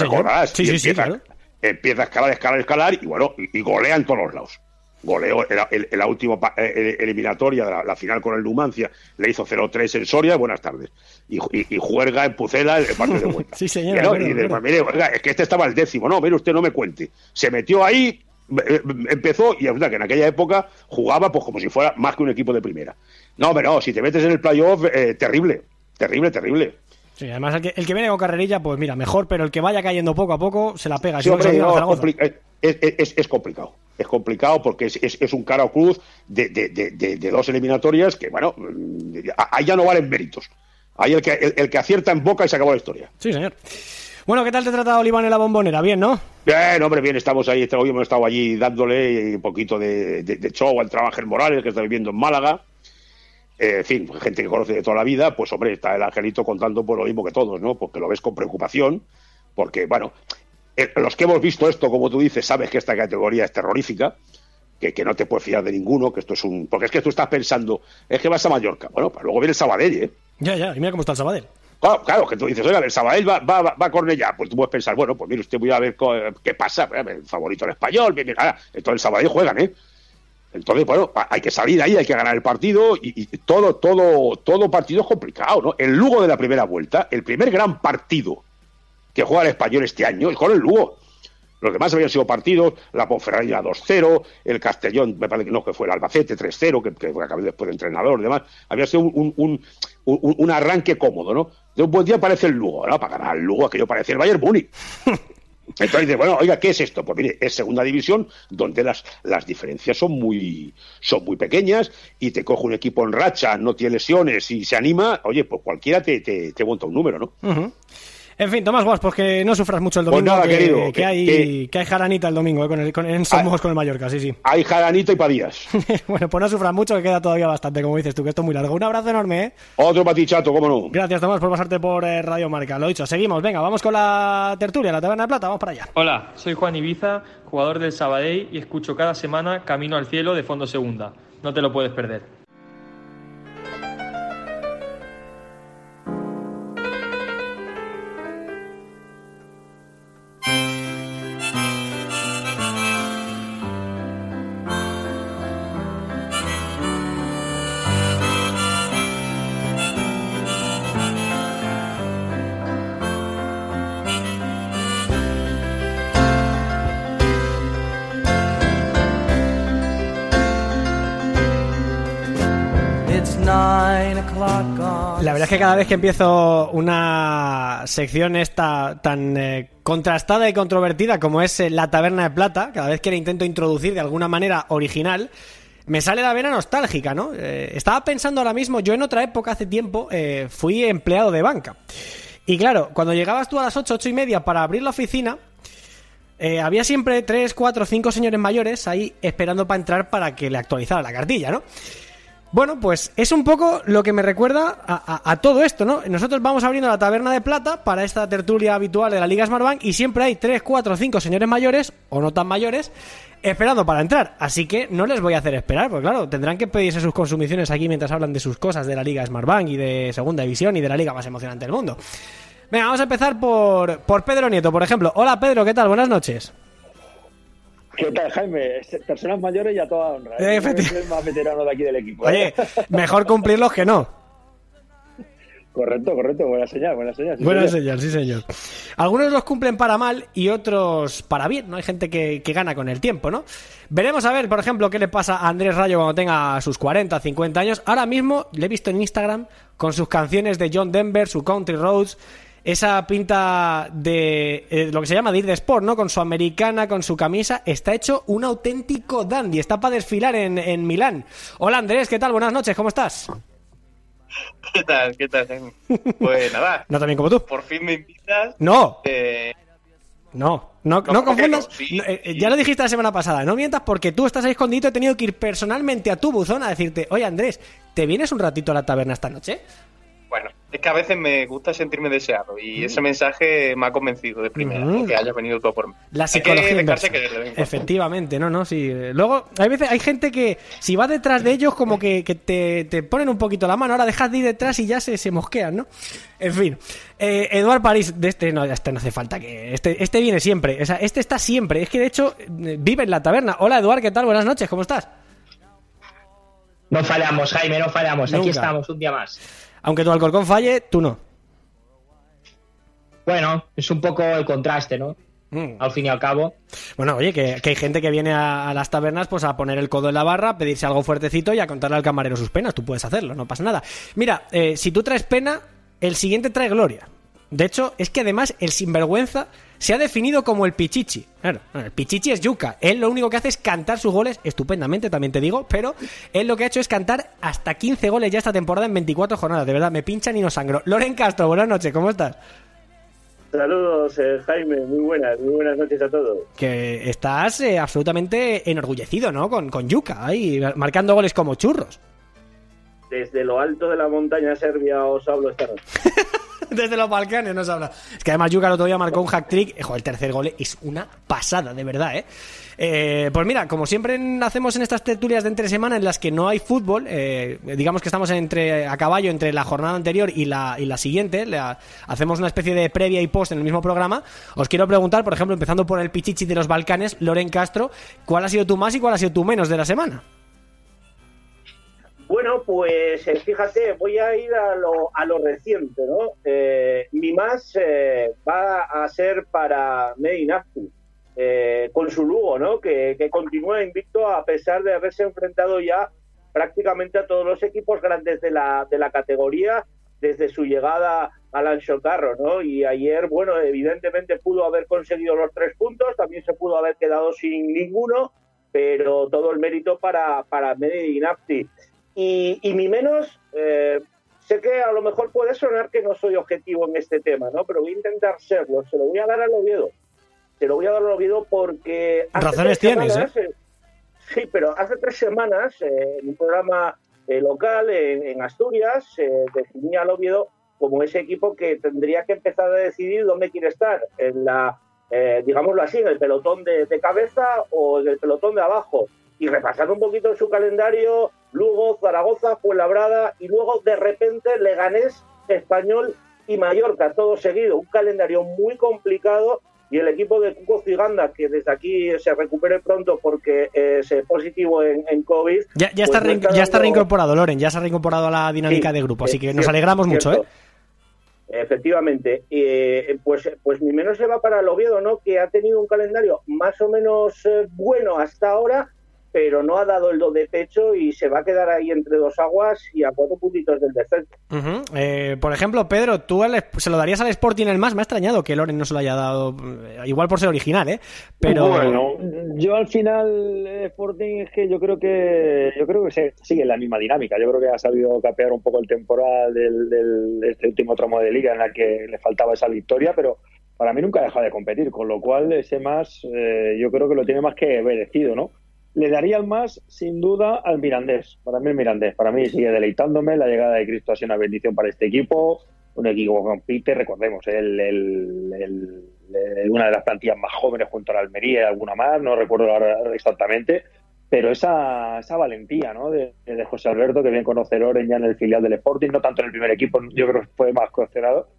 Sí, sí, empieza, sí, empieza a escalar, escalar, escalar y bueno, y, y golea en todos los lados goleó en la, última eh, eliminatoria, la, final con el Numancia, le hizo 0-3 en Soria, buenas tardes. Y, juega en Pucela el partido de vuelta. [LAUGHS] sí, señor. Y, mire, es que este estaba el décimo, no, mire usted, no me cuente. Se metió ahí, eh, empezó, y es que en aquella época jugaba pues como si fuera más que un equipo de primera. No, pero no, si te metes en el playoff, eh, terrible, terrible, terrible. Sí, además el que, el que, viene con carrerilla, pues mira, mejor, pero el que vaya cayendo poco a poco se la pega. Sí, es, complicado. Es complicado porque es, un cara o cruz de, de, dos eliminatorias que, bueno, ahí ya no valen méritos. Ahí el que, el, que acierta en boca y se acabó la historia. Sí, señor. Bueno, ¿qué tal te ha tratado Oliván en la bombonera? ¿Bien, no? Bien, hombre, bien, estamos ahí. Hoy hemos estado allí dándole un poquito de, show al trabajo Morales, que está viviendo en Málaga. Eh, en fin, gente que conoce de toda la vida, pues hombre, está el angelito contando por lo mismo que todos, ¿no? Porque lo ves con preocupación, porque, bueno, los que hemos visto esto, como tú dices, sabes que esta categoría es terrorífica, que, que, no te puedes fiar de ninguno, que esto es un... Porque es que tú estás pensando, es que vas a Mallorca, bueno, pues luego viene el Sabadell, ¿eh? Ya, ya, y mira cómo está el Sabadell. Claro, que tú dices, oiga, el Sabadell va, va, va a Cornellá, pues tú puedes pensar, bueno, pues mire usted, voy a ver qué pasa, el favorito el español, mira, entonces el Sabadell juegan, ¿eh? Entonces, bueno, hay que salir ahí, hay que ganar el partido y, todo, todo, todo partido es complicado, ¿no? El Lugo de la primera vuelta, el primer gran partido que juega el español este año es con el Lugo. Los demás habían sido partidos, la Ponferrada 2-0, el Castellón, me parece que no, que fue el Albacete 3-0, que, que acabé después de entrenador, demás. Había sido un, un, un, arranque cómodo, ¿no? De un buen día parece el Lugo, ¿no? Para ganar el Lugo, aquello parece el Bayern Múnich. [LAUGHS] Entonces dice, bueno, oiga, ¿qué es esto? Pues mire, es segunda división donde las, las diferencias son muy, son muy pequeñas y te coge un equipo en racha, no tiene lesiones y se anima, oye, pues cualquiera te, te, te monta un número, ¿no? En fin, Tomás Guas, pues que no sufras mucho el Pues domingo, nada, que, querido, que que- hay, que- que hay jaranita el domingo eh, con el, con, en Somos con el Mallorca, sí, sí. [LAUGHS] Hay jaranito y padillas. [LAUGHS] bueno, pues no sufras mucho, que queda todavía bastante, como dices tú, que esto es muy largo. Un abrazo enorme, ¿eh? Otro patichato, cómo no. Gracias, Tomás, por pasarte por eh, Radio Marca. Lo dicho, seguimos. Venga, vamos con la tertulia, la taberna de plata, vamos para allá. Hola, soy Juan Ibiza, jugador del Sabadell y escucho cada semana Camino al Cielo de Fondo Segunda. No te lo puedes perder. Es que cada vez que empiezo una sección esta tan eh, contrastada y controvertida como es eh, la taberna de plata, cada vez que la intento introducir de alguna manera original, me sale la vena nostálgica, ¿no? Eh, estaba pensando ahora mismo, yo en otra época, hace tiempo, fui empleado de banca. Y claro, cuando llegabas tú a las 8, 8 y media para abrir la oficina, había siempre 3, 4, 5 señores mayores ahí esperando para entrar para que le actualizara la cartilla, ¿no? Bueno, pues es un poco lo que me recuerda a, todo esto, ¿no? Nosotros vamos abriendo la taberna de plata para esta tertulia habitual de la Liga Smartbank y siempre hay 3, 4, 5 señores mayores, o no tan mayores, esperando para entrar. Así que no les voy a hacer esperar, porque claro, tendrán que pedirse sus consumiciones aquí mientras hablan de sus cosas de la Liga Smartbank y de Segunda División y de la Liga más emocionante del mundo. Venga, vamos a empezar por, por Pedro Nieto, por ejemplo. Hola Pedro, ¿qué tal? Buenas noches. ¿Qué tal, Jaime? Personas mayores y a toda honra. Eh, el más veterano de aquí del equipo. Oye, ¿eh? mejor cumplirlos que no. Correcto, correcto. Buena señal, buena señal. sí, Buena señal, sí señor. Algunos los cumplen para mal y otros para bien, ¿no? Hay gente que, que gana con el tiempo, ¿no? Veremos a ver, por ejemplo, qué le pasa a Andrés Rayo cuando tenga sus 40, 50 años. Ahora mismo le he visto en Instagram con sus canciones de John Denver, su Country Roads, esa pinta de eh, lo que se llama de ir de sport, ¿no? Con su americana, con su camisa. Está hecho un auténtico dandy. Está para desfilar en, en Milán. Hola Andrés, ¿qué tal? Buenas noches, ¿cómo estás? ¿Qué tal? ¿Qué tal, Jaime? Pues nada, [LAUGHS] No también como tú. por fin me invitas. No, eh, No, no, no, ¿cómo que confundas. no? Sí, No, eh, sí. Ya lo dijiste la semana pasada. No mientas porque tú estás ahí escondido. He tenido que ir personalmente a tu buzón a decirte: Oye, Andrés, ¿te vienes un ratito a la taberna esta noche? Es que a veces me gusta sentirme deseado y ese mensaje me ha convencido de primera, Mm. que hayas venido todo por mí. La Hay psicología que vez en cuando. Efectivamente, no, no, sí. Luego, hay veces, hay gente que si vas detrás de ellos, como que, que te, te ponen un poquito la mano. Ahora dejas de ir detrás y ya se, se mosquean, ¿no? En fin. Eh, Eduard París, de este no, este no hace falta que. Este, este viene siempre. O sea, este está siempre. Es que de hecho, vive en la taberna. Hola, Eduard, ¿qué tal? Buenas noches, ¿cómo estás? No fallamos, Jaime, no fallamos. Nunca. Aquí estamos un día más. Aunque tu Alcorcón falle, tú no. Bueno, es un poco el contraste, ¿no? Mm. Al fin y al cabo. Bueno, oye, que, que hay gente que viene a, a las tabernas pues a poner el codo en la barra, pedirse algo fuertecito y a contarle al camarero sus penas. Tú puedes hacerlo, no pasa nada. Mira, eh, si tú traes pena, el siguiente trae gloria. De hecho, es que además el sinvergüenza se ha definido como el pichichi. Claro, el pichichi es yuca. Él lo único que hace es cantar sus goles estupendamente, también te digo, pero él lo que ha hecho es cantar hasta 15 goles ya esta temporada en 24 jornadas. De verdad, me pinchan y no sangro. Loren Castro, buenas noches, ¿cómo estás? Saludos, eh, Jaime. Muy buenas, muy buenas noches a todos. que estás eh, absolutamente enorgullecido, ¿no? Con, con Yuka, ahí marcando goles como churros. Desde lo alto de la montaña serbia os hablo esta noche. [LAUGHS] Desde los Balcanes nos habla. Es que además Yuka el otro día marcó un hack trick. Joder, el tercer gol es una pasada, de verdad, ¿eh? Eh, pues mira, como siempre hacemos en estas tertulias de entre semana en las que no hay fútbol, eh, digamos que estamos entre a caballo entre la jornada anterior y la, y la siguiente, hacemos una especie de previa y post en el mismo programa. Os quiero preguntar, por ejemplo, empezando por el Pichichi de los Balcanes, Loren Castro, ¿cuál ha sido tu más y cuál ha sido tu menos de la semana? Bueno, pues eh, fíjate, voy a ir a lo, a lo reciente, ¿no? Eh, mi más eh, va a ser para Medin Azcu, eh, con su Lugo, ¿no? Que, que continúa invicto a pesar de haberse enfrentado ya prácticamente a todos los equipos grandes de la, de la categoría desde su llegada Alan Socarro, ¿no? Y ayer, bueno, evidentemente pudo haber conseguido los tres puntos, también se pudo haber quedado sin ninguno, pero todo el mérito para, para Medi Nafti. Y, y mi menos, eh, sé que a lo mejor puede sonar que no soy objetivo en este tema, ¿no? Pero voy a intentar serlo, se lo voy a dar al Oviedo. Se lo voy a dar al Oviedo porque... Razones tienes, semanas, ¿eh? Sí, pero hace tres semanas, eh, en un programa eh, local en, en Asturias, se definía al Oviedo como ese equipo que tendría que empezar a decidir dónde quiere estar, en la, eh, digámoslo así, en el pelotón de, de cabeza o en el pelotón de abajo. Y repasando un poquito su calendario, Lugo, Zaragoza, Fuenlabrada y luego de repente Leganés, Español y Mallorca, todo seguido. Un calendario muy complicado y el equipo de Cuco Ciganda, que desde aquí se recupere pronto porque eh, es positivo en, en COVID. Ya, ya pues está, no ya está reincorporado, Loren, ya se ha reincorporado a la dinámica Sí, de grupo, así eh, que nos cierto, alegramos mucho, ¿eh? Efectivamente, Eh, pues, pues mi menos se va para el Oviedo, ¿no? Que ha tenido un calendario más o menos eh, bueno hasta ahora, pero no ha dado el do de pecho y se va a quedar ahí entre dos aguas y a cuatro puntitos del descenso. Eh, por ejemplo, Pedro, tú al- se lo darías al Sporting el más. Me ha extrañado que Loren no se lo haya dado, eh, igual por ser original, ¿eh? Pero Bueno, yo al final eh, Sporting es que yo creo que yo creo que se sigue la misma dinámica. Yo creo que ha sabido capear un poco el temporal del, del- de este último tramo de liga en la que le faltaba esa victoria, pero para mí nunca ha dejado de competir, con lo cual ese más eh, yo creo que lo tiene más que merecido, ¿no? Le daría el más, sin duda, al Mirandés. Para mí el Mirandés. Para mí sigue deleitándome. La llegada de Cristo ha sido una bendición para este equipo. Un equipo que compite, recordemos, una de las plantillas más jóvenes junto a la Almería y alguna más, no recuerdo ahora exactamente. Pero esa, esa valentía de, José Alberto, que bien conoce Loren ya en el filial del Sporting, no tanto en el primer equipo, yo creo que fue más cuestionado.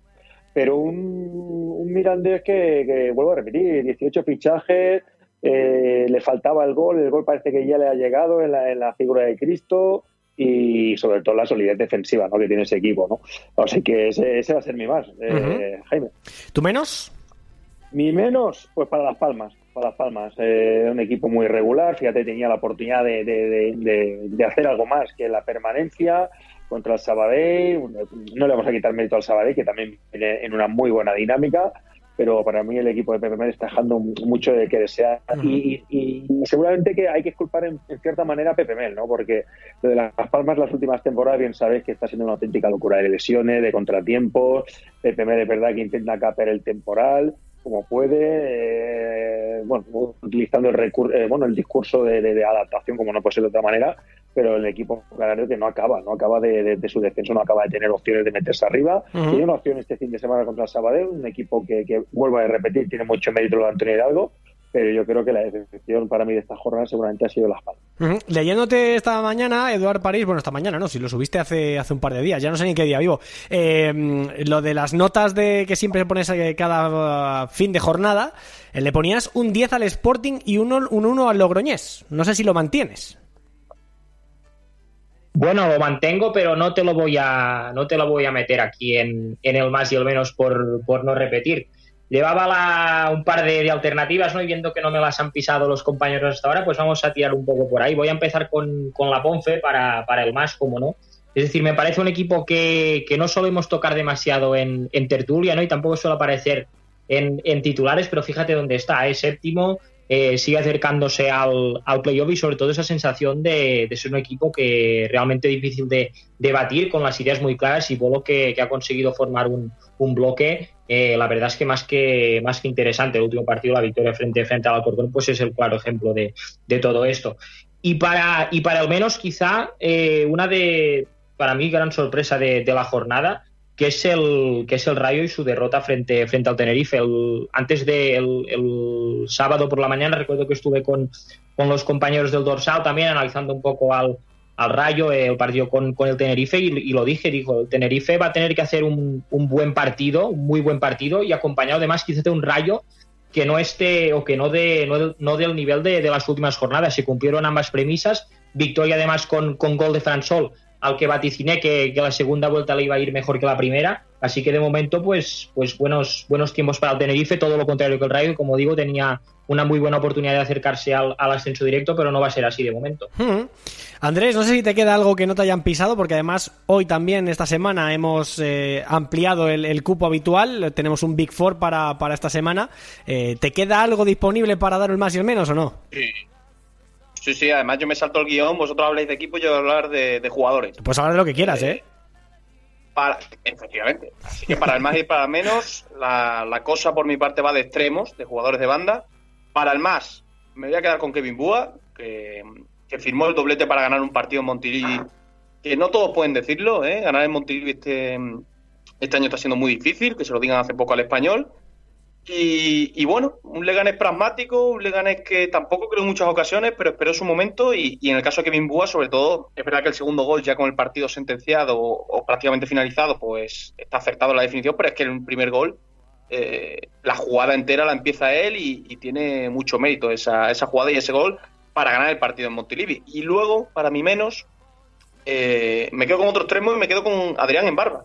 Pero un, un Mirandés que, que, vuelvo a repetir, 18 fichajes, eh, le faltaba el gol, el gol parece que ya le ha llegado en la, en la figura de Cristo y sobre todo la solidez defensiva ¿no? que tiene ese equipo. ¿no? Así que ese, ese va a ser mi más, eh, Jaime. ¿tú menos? Mi menos, pues para Las Palmas. Para Las Palmas. Eh, un equipo muy regular. Fíjate, tenía la oportunidad de, de- de- de- de hacer algo más que la permanencia contra el Sabadell. No le vamos a quitar mérito al Sabadell, que también viene en una muy buena dinámica. Pero para mí el equipo de Pepe Mel está dejando mucho de que desear. y, y- y seguramente que hay que culpar en, en cierta manera a Pepe Mel, ¿no? Porque lo de Las Palmas las últimas temporadas, bien sabéis que está siendo una auténtica locura de lesiones, de contratiempos. Pepe Mel de verdad que intenta caper el temporal como puede, eh, bueno, utilizando el, recur- eh, bueno, el discurso de, de- de adaptación, como no puede ser de otra manera, pero el equipo canario que no acaba, no acaba de, su descenso, no acaba de tener opciones de meterse arriba. Tiene una opción este fin de semana contra el Sabadell, un equipo que, que vuelvo a repetir, tiene mucho mérito lo de Antonio Hidalgo, pero yo creo que la decepción para mí de esta jornada seguramente ha sido Las Palmas. Ujú. Leyéndote esta mañana, Eduard París, bueno, esta mañana no, si lo subiste hace, hace un par de días, ya no sé ni qué día vivo. Eh, lo de las notas de que siempre pones cada uh, fin de jornada, eh, le ponías un 10 al Sporting y un, un 1 al Logroñés. No sé si lo mantienes. Bueno, lo mantengo, pero no te lo voy a, no te lo voy a meter aquí en, en el más y el menos por, por no repetir. Llevaba la- un par de, alternativas, ¿no? Y viendo que no me las han pisado los compañeros hasta ahora, pues vamos a tirar un poco por ahí. Voy a empezar con, con la Ponce para, para el más, como no. Es decir, me parece un equipo que, que no solemos tocar demasiado en, en tertulia, ¿no? Y tampoco suele aparecer en, en titulares, pero fíjate dónde está, es séptimo, eh, sigue acercándose al, al playoff y sobre todo esa sensación de, de ser un equipo que realmente difícil de, de batir con las ideas muy claras y Bolo que, que ha conseguido formar un, un bloque, eh, la verdad es que más que más que interesante. El último partido, la victoria frente, frente al Alcorcón, pues es el claro ejemplo de, de todo esto. Y para, y para el menos, quizá, eh, una de, para mí, gran sorpresa de, de la jornada, que es el que es el Rayo y su derrota frente, frente al Tenerife. El- antes del el sábado por la mañana recuerdo que estuve con, con los compañeros del dorsal también analizando un poco al, al Rayo eh, el partido con, con el Tenerife y, lo dije, dijo, el Tenerife va a tener que hacer un, un buen partido, un muy buen partido y acompañado además quizás de un Rayo que no esté o que no de no, no del nivel de, de las últimas jornadas. Se cumplieron ambas premisas. Victoria además con, con gol de Fransol al que vaticiné que, que la segunda vuelta le iba a ir mejor que la primera. Así que de momento, pues, pues buenos, buenos tiempos para el Tenerife, todo lo contrario que el Rayo, como digo, tenía una muy buena oportunidad de acercarse al, al ascenso directo, pero no va a ser así de momento. Hmm. Andrés, no sé si te queda algo que no te hayan pisado, porque además hoy también, esta semana, hemos eh, ampliado el, el cupo habitual, tenemos un Big Four para, para esta semana. Eh, ¿Te queda algo disponible para dar el más y el menos o no? Sí. Sí, sí, además yo me salto el guion, vosotros habláis de equipo, yo voy a hablar de, de jugadores. Pues habla de lo que quieras, ¿eh? Para, efectivamente. Así que para el más y para el menos, la, la cosa por mi parte va de extremos, de jugadores de banda. Para el más, me voy a quedar con Kevin Búa, que, que firmó el doblete para ganar un partido en Montilivi, que no todos pueden decirlo, ¿eh? Ganar en Montilivi este, este año está siendo muy difícil, que se lo digan hace poco al español. Y, y bueno, un Leganés pragmático, un Leganés que tampoco creo en muchas ocasiones, pero esperó su momento. Y, y, en el caso de Kevin Búa, sobre todo, es verdad que el segundo gol, ya con el partido sentenciado o, o prácticamente finalizado, pues está acertado la definición, pero es que el primer gol, eh, la jugada entera la empieza él y, y tiene mucho mérito esa, esa, jugada y ese gol para ganar el partido en Montilivi. Y luego, para mí menos, eh, me quedo con otro extremo y me quedo con Adrián en barba,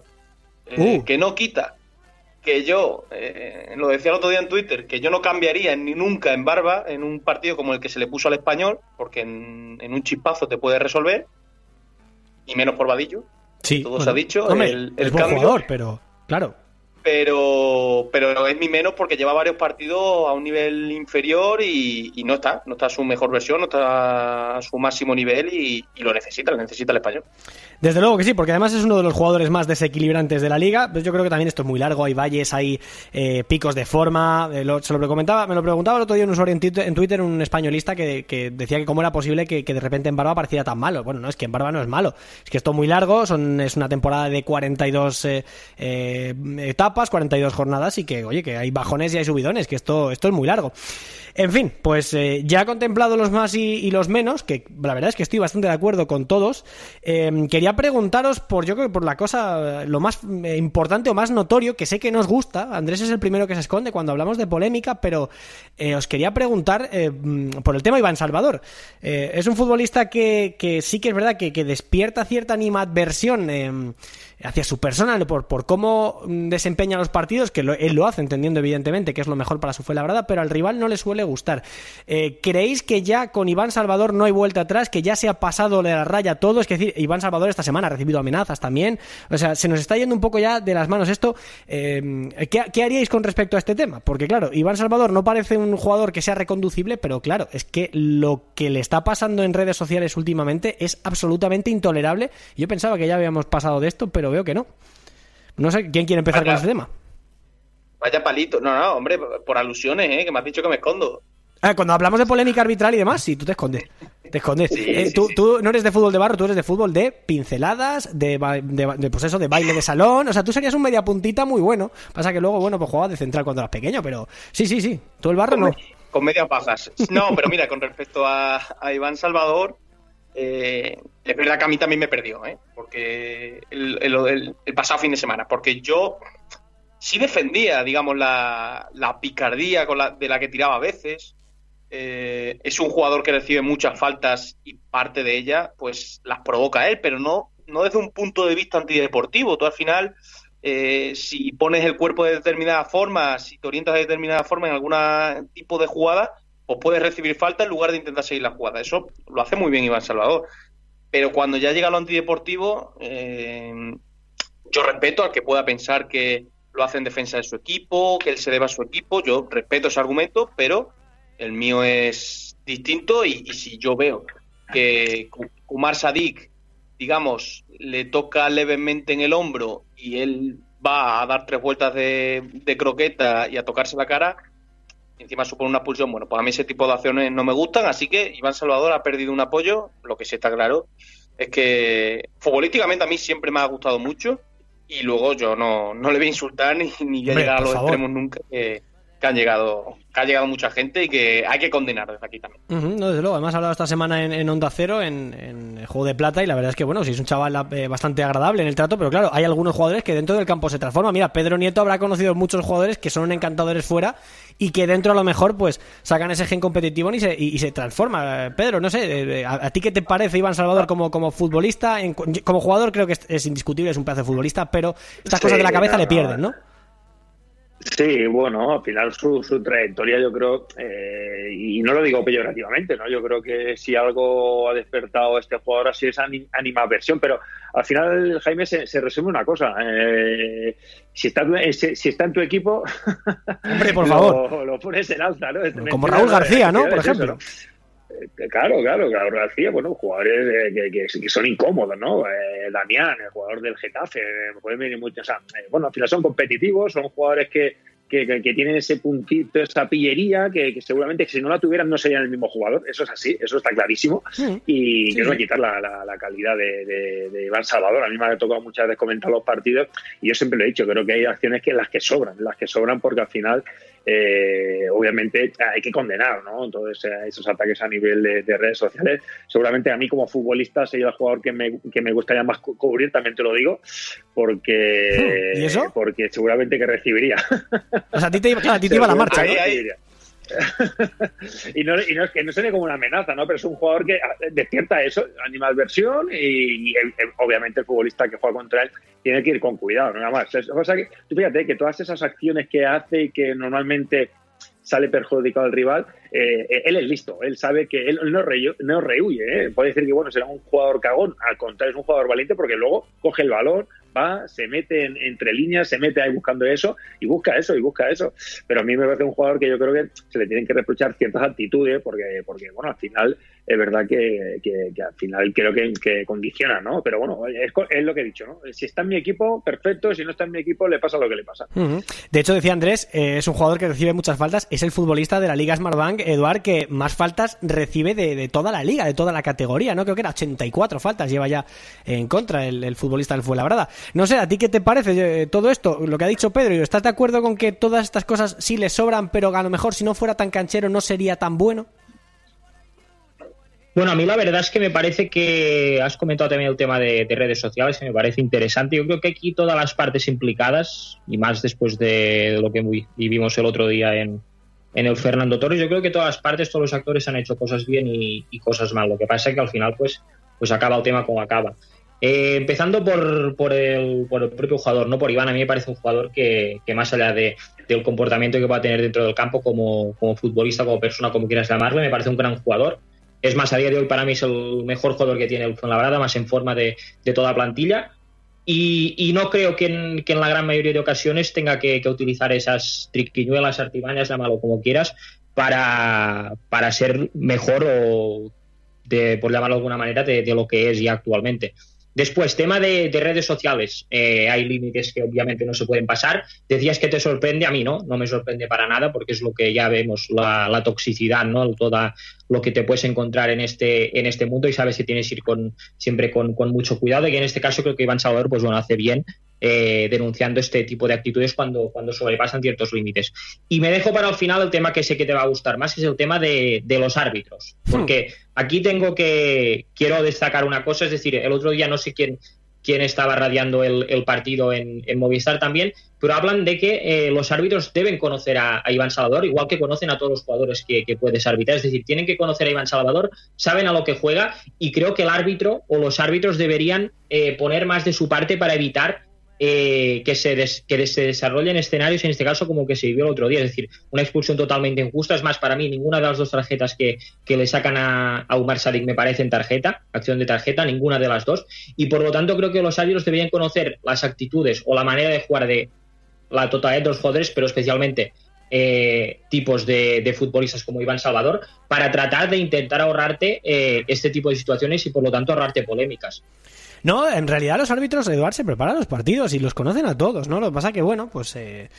eh, uh. que no quita que yo, eh, lo decía el otro día en Twitter, que yo no cambiaría ni nunca en Barba en un partido como el que se le puso al español, porque en, en un chispazo te puede resolver, y menos por Vadillo. Sí, todo bueno, se ha dicho. Hombre, el, el el buen cambio, jugador, pero claro. Pero, pero es mi menos porque lleva varios partidos a un nivel inferior y, no está, no está a su mejor versión, no está a su máximo nivel y, lo necesita, lo necesita el español. Desde luego que sí, porque además es uno de los jugadores más desequilibrantes de la liga. Pues yo creo que también esto es muy largo, hay valles, hay eh, picos de forma. Eh, se lo comentaba, me lo preguntaba el otro día un usuario en Twitter, en Twitter un españolista que, que, decía que cómo era posible que, que, de repente en Barba pareciera tan malo. Bueno, no es que en Barba no es malo, es que esto es muy largo, son, es una temporada de 42 eh, eh, etapas, 42 jornadas y que, oye, que hay bajones y hay subidones, que esto, esto es muy largo. En fin, pues eh, ya contemplado los más y, los menos, que la verdad es que estoy bastante de acuerdo con todos. Eh, quería preguntaros por, yo creo que por la cosa, lo más eh, importante o más notorio, que sé que nos gusta, Andrés es el primero que se esconde cuando hablamos de polémica, pero eh, os quería preguntar eh, por el tema Iván Salvador. Eh, es un futbolista que, sí que es verdad que, despierta cierta animadversión eh, hacia su persona, por, por cómo desempeña los partidos, que lo, él lo hace entendiendo evidentemente que es lo mejor para su Fuenlabrada, pero al rival no le suele gustar. Eh, ¿Creéis que ya con Iván Salvador no hay vuelta atrás, que ya se ha pasado de la raya todo? Es decir, Iván Salvador esta semana ha recibido amenazas también. O sea, se nos está yendo un poco ya de las manos esto. Eh, ¿qué, ¿Qué haríais con respecto a este tema? Porque claro, Iván Salvador no parece un jugador que sea reconducible, pero claro, es que lo que le está pasando en redes sociales últimamente es absolutamente intolerable. Yo pensaba que ya habíamos pasado de esto, pero veo que no. No sé quién quiere empezar con este tema. Vaya palito. No, no, hombre, por alusiones, ¿eh? Que me has dicho que me escondo. Ah, cuando hablamos de polémica arbitral y demás, sí, tú te escondes. Te escondes. Sí, eh, sí, tú, sí. tú, no eres de fútbol de barro, tú eres de fútbol de pinceladas, de, de, de, pues eso, de baile de salón. O sea, tú serías un media puntita muy bueno. Pasa que luego, bueno, pues jugabas de central cuando eras pequeño, pero sí, sí, sí. Tú el barro con, no. Con medias bajas. No, pero mira, con respecto a, a Iván Salvador, eh, es verdad que a mí también me perdió, ¿eh? Porque el, el, el, el, pasado fin de semana, porque yo sí defendía, digamos, la, picardía con la, de la que tiraba a veces. Eh, es un jugador que recibe muchas faltas y parte de ellas, pues las provoca él, pero no, no desde un punto de vista antideportivo. Tú al final, eh, si pones el cuerpo de determinada forma, si te orientas de determinada forma en algún tipo de jugada, pues puedes recibir falta en lugar de intentar seguir la jugada. Eso lo hace muy bien Iván Salvador. Pero cuando ya llega lo antideportivo, eh, yo respeto al que pueda pensar que lo hace en defensa de su equipo, que él se deba a su equipo. Yo respeto ese argumento, pero el mío es distinto. Y, si yo veo que Kumar Sadik, digamos, le toca levemente en el hombro y él va a dar tres vueltas de, de croqueta y a tocarse la cara, encima supone una expulsión, bueno, pues a mí ese tipo de acciones no me gustan, así que Iván Salvador ha perdido un apoyo, lo que sí está claro es que futbolísticamente a mí siempre me ha gustado mucho y luego yo no, no le voy a insultar ni, ni voy a llegar a los favor. extremos nunca que, que han llegado que ha llegado mucha gente y que hay que condenar desde aquí también. no, desde luego, además ha hablado esta semana en, Onda Cero, en, el Juego de Plata, y la verdad es que, bueno, sí es un chaval eh, bastante agradable en el trato, pero claro, hay algunos jugadores que dentro del campo se transforman. Mira, Pedro Nieto habrá conocido muchos jugadores que son encantadores fuera y que dentro a lo mejor pues sacan ese gen competitivo y se, y, se transforma. Pedro, no sé, eh, ¿a, ti qué te parece Iván Salvador como, como futbolista? como jugador creo que es, indiscutible, es un pedazo de futbolista, pero estas cosas de la cabeza le pierden, ¿no? Sí, bueno, al final su, su trayectoria yo creo, eh, y no lo digo peyorativamente, ¿no? Yo creo que si algo ha despertado este jugador así es animaversión, pero al final, Jaime, se, resume una cosa. Eh, si, está, eh, si, está en tu equipo, Hombre, por [LAUGHS] favor. Lo, pones en alta, ¿no? Como Raúl García, ¿no? Por ejemplo. Claro, claro, Raúl García, bueno, jugadores que, son incómodos, ¿no? Eh, Damián, el jugador del Getafe, pueden venir muchos. bueno, al final son competitivos, son jugadores que, que, tienen ese puntito, esa pillería, que, seguramente si no la tuvieran no serían el mismo jugador. Eso es así, eso está clarísimo. y que no quitar la, la, calidad de, de, Iván Salvador. A mí me ha tocado muchas veces comentar los partidos y yo siempre lo he dicho, creo que hay acciones que las que sobran, las que sobran porque al final eh, obviamente hay que condenar ¿no? todos esos ataques a nivel de, redes sociales. Seguramente a mí como futbolista sería el jugador que me, que me gustaría más cubrir, también te lo digo, porque, ¿Y eso? porque seguramente que recibiría. [LAUGHS] O sea, a ti te, a ti te iba la marcha. y, no, y no es que no se ve como una amenaza, ¿no? Pero es un jugador que ah, despierta eso, animalversión y, y, obviamente el futbolista que juega contra él tiene que ir con cuidado, nada más. O sea, que, tú fíjate que todas esas acciones que hace y que normalmente sale perjudicado el rival, eh, él es listo, él sabe que él no, no rehuye, ¿eh? puede decir que bueno, será un jugador cagón, al contrario es un jugador valiente porque luego coge el balón, va, se mete entre líneas, se mete ahí buscando eso y busca eso y busca eso. Pero a mí me parece un jugador que yo creo que se le tienen que reprochar ciertas actitudes porque, porque bueno, al final es verdad que, al final creo que, que, condiciona, ¿no? Pero bueno, es, es, lo que he dicho, ¿no? Si está en mi equipo, perfecto, si no está en mi equipo, le pasa lo que le pasa. De hecho, decía Andrés, eh, es un jugador que recibe muchas faltas, es el futbolista de la Liga Smartbank, Eduard, que más faltas recibe de, toda la liga, de toda la categoría, ¿no? Creo que era 84 faltas lleva ya en contra el, el futbolista del Fuenlabrada. No sé, ¿a ti qué te parece eh, todo esto? Lo que ha dicho Pedro, ¿estás de acuerdo con que todas estas cosas sí le sobran, pero a lo mejor si no fuera tan canchero no sería tan bueno? Bueno, a mí la verdad es que me parece que has comentado también el tema de, redes sociales, que me parece interesante. Yo creo que aquí todas las partes implicadas, y más después de lo que vivimos el otro día en, el Fernando Torres, yo creo que todas las partes, todos los actores han hecho cosas bien y, cosas mal. Lo que pasa es que al final, pues, pues acaba el tema como acaba. Eh, empezando por, por, el, por, el, propio jugador, no por Iván, a mí me parece un jugador que, que más allá de, del comportamiento que va a tener dentro del campo como, como futbolista, como persona, como quieras llamarle, me parece un gran jugador es más, a día de hoy para mí es el mejor jugador que tiene el Fuenlabrada, más en forma de, toda la plantilla. Y, no creo que en, la gran mayoría de ocasiones tenga que, utilizar esas triquiñuelas, artimañas, llámalo como quieras, para, ser mejor o, de, por llamarlo de alguna manera, de, de lo que es ya actualmente. Después, tema de, redes sociales. Eh, hay límites que obviamente no se pueden pasar. Decías que te sorprende, a mí no, no me sorprende para nada porque es lo que ya vemos, la, toxicidad, ¿no? Toda lo que te puedes encontrar en este, en este mundo y sabes que tienes que ir con, siempre con, con mucho cuidado y en este caso creo que Iván Salvador pues bueno, hace bien eh, denunciando este tipo de actitudes cuando, cuando sobrepasan ciertos límites. Y me dejo para el final el tema que sé que te va a gustar más, que es el tema de, los árbitros. Hmm. Porque aquí tengo que, quiero destacar una cosa, es decir, el otro día no sé quién, quién estaba radiando el, partido en, Movistar también, pero hablan de que eh, los árbitros deben conocer a, Iván Salvador, igual que conocen a todos los jugadores que, puedes arbitrar, es decir, tienen que conocer a Iván Salvador, saben a lo que juega y creo que el árbitro o los árbitros deberían eh, poner más de su parte para evitar eh, que, se que se desarrollen escenarios, en este caso como que se vivió el otro día, es decir, una expulsión totalmente injusta. Es más, para mí, ninguna de las dos tarjetas que, le sacan a, a Umar Sadik me parecen tarjeta, acción de tarjeta, ninguna de las dos. Y por lo tanto, creo que los árbitros deberían conocer las actitudes o la manera de jugar de la totalidad de los jugadores, pero especialmente eh, tipos de, futbolistas como Iván Salvador, para tratar de intentar ahorrarte eh, este tipo de situaciones y por lo tanto ahorrarte polémicas. No, en realidad los árbitros, Eduard, se preparan los partidos y los conocen a todos, ¿no? Lo que pasa que, bueno, pues... Eh,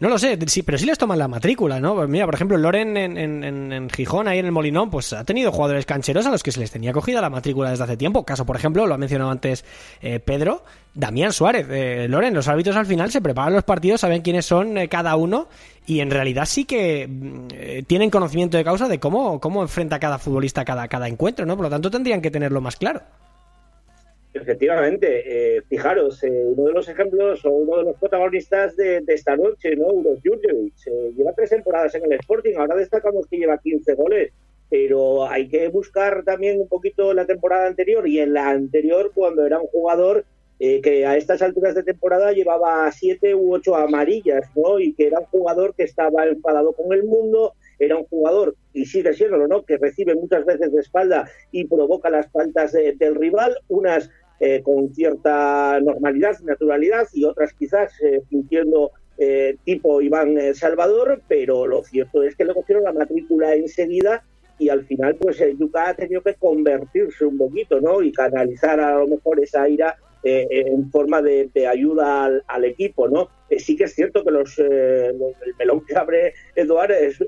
no lo sé, sí, pero sí les toman la matrícula, ¿no? Pues mira, por ejemplo, Loren en, en, Gijón, ahí en el Molinón, pues ha tenido jugadores cancheros a los que se les tenía cogida la matrícula desde hace tiempo. Caso, por ejemplo, lo ha mencionado antes eh, Pedro, Damián Suárez. Eh, Loren, los árbitros al final se preparan los partidos, saben quiénes son eh, cada uno y en realidad sí que mm, tienen conocimiento de causa de cómo, cómo enfrenta cada futbolista cada, cada encuentro, ¿no? Por lo tanto, tendrían que tenerlo más claro. Efectivamente, eh, fijaros, eh, uno de los ejemplos o uno de los protagonistas de, esta noche, ¿no? Uros Jurjevic, eh, lleva tres temporadas en el Sporting, ahora destacamos que lleva 15 goles, pero hay que buscar también un poquito la temporada anterior y en la anterior cuando era un jugador que a estas alturas de temporada llevaba siete u ocho amarillas, ¿no? Y que era un jugador que estaba enfadado con el mundo, era un jugador, y sigue siendo, ¿no?, que recibe muchas veces de espalda y provoca las faltas del rival, unas eh, con cierta normalidad, naturalidad y otras quizás eh, fingiendo eh, tipo Iván Salvador, pero lo cierto es que le cogieron la matrícula enseguida y al final pues el Yuca ha tenido que convertirse un poquito, ¿no? Y canalizar a lo mejor esa ira en forma de, ayuda al, equipo, ¿no? sí que es cierto que el melón que abre Eduard es,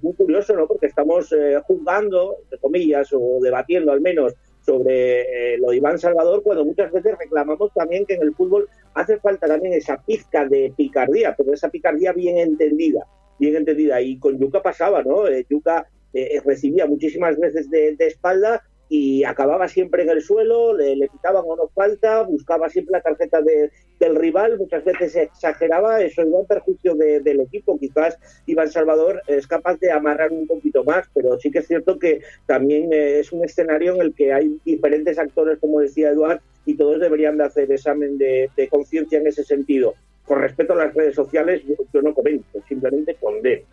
muy curioso, ¿no? Porque estamos juzgando, entre comillas, o debatiendo al menos sobre eh, lo de Iván Salvador, cuando muchas veces reclamamos también que en el fútbol hace falta también esa pizca de picardía, pero esa picardía bien entendida, bien entendida. Y con Yuca pasaba, ¿no? Eh, Yuca eh, recibía muchísimas veces de, de espalda y acababa siempre en el suelo, le, le quitaban o no falta, buscaba siempre la tarjeta del rival, muchas veces exageraba, eso iba en perjuicio del equipo. Quizás Iván Salvador es capaz de amarrar un poquito más, pero sí que es cierto que también eh, es un escenario en el que hay diferentes actores, como decía Eduard, y todos deberían de hacer examen de, conciencia en ese sentido. Con respecto a las redes sociales, yo no comento, simplemente condeno.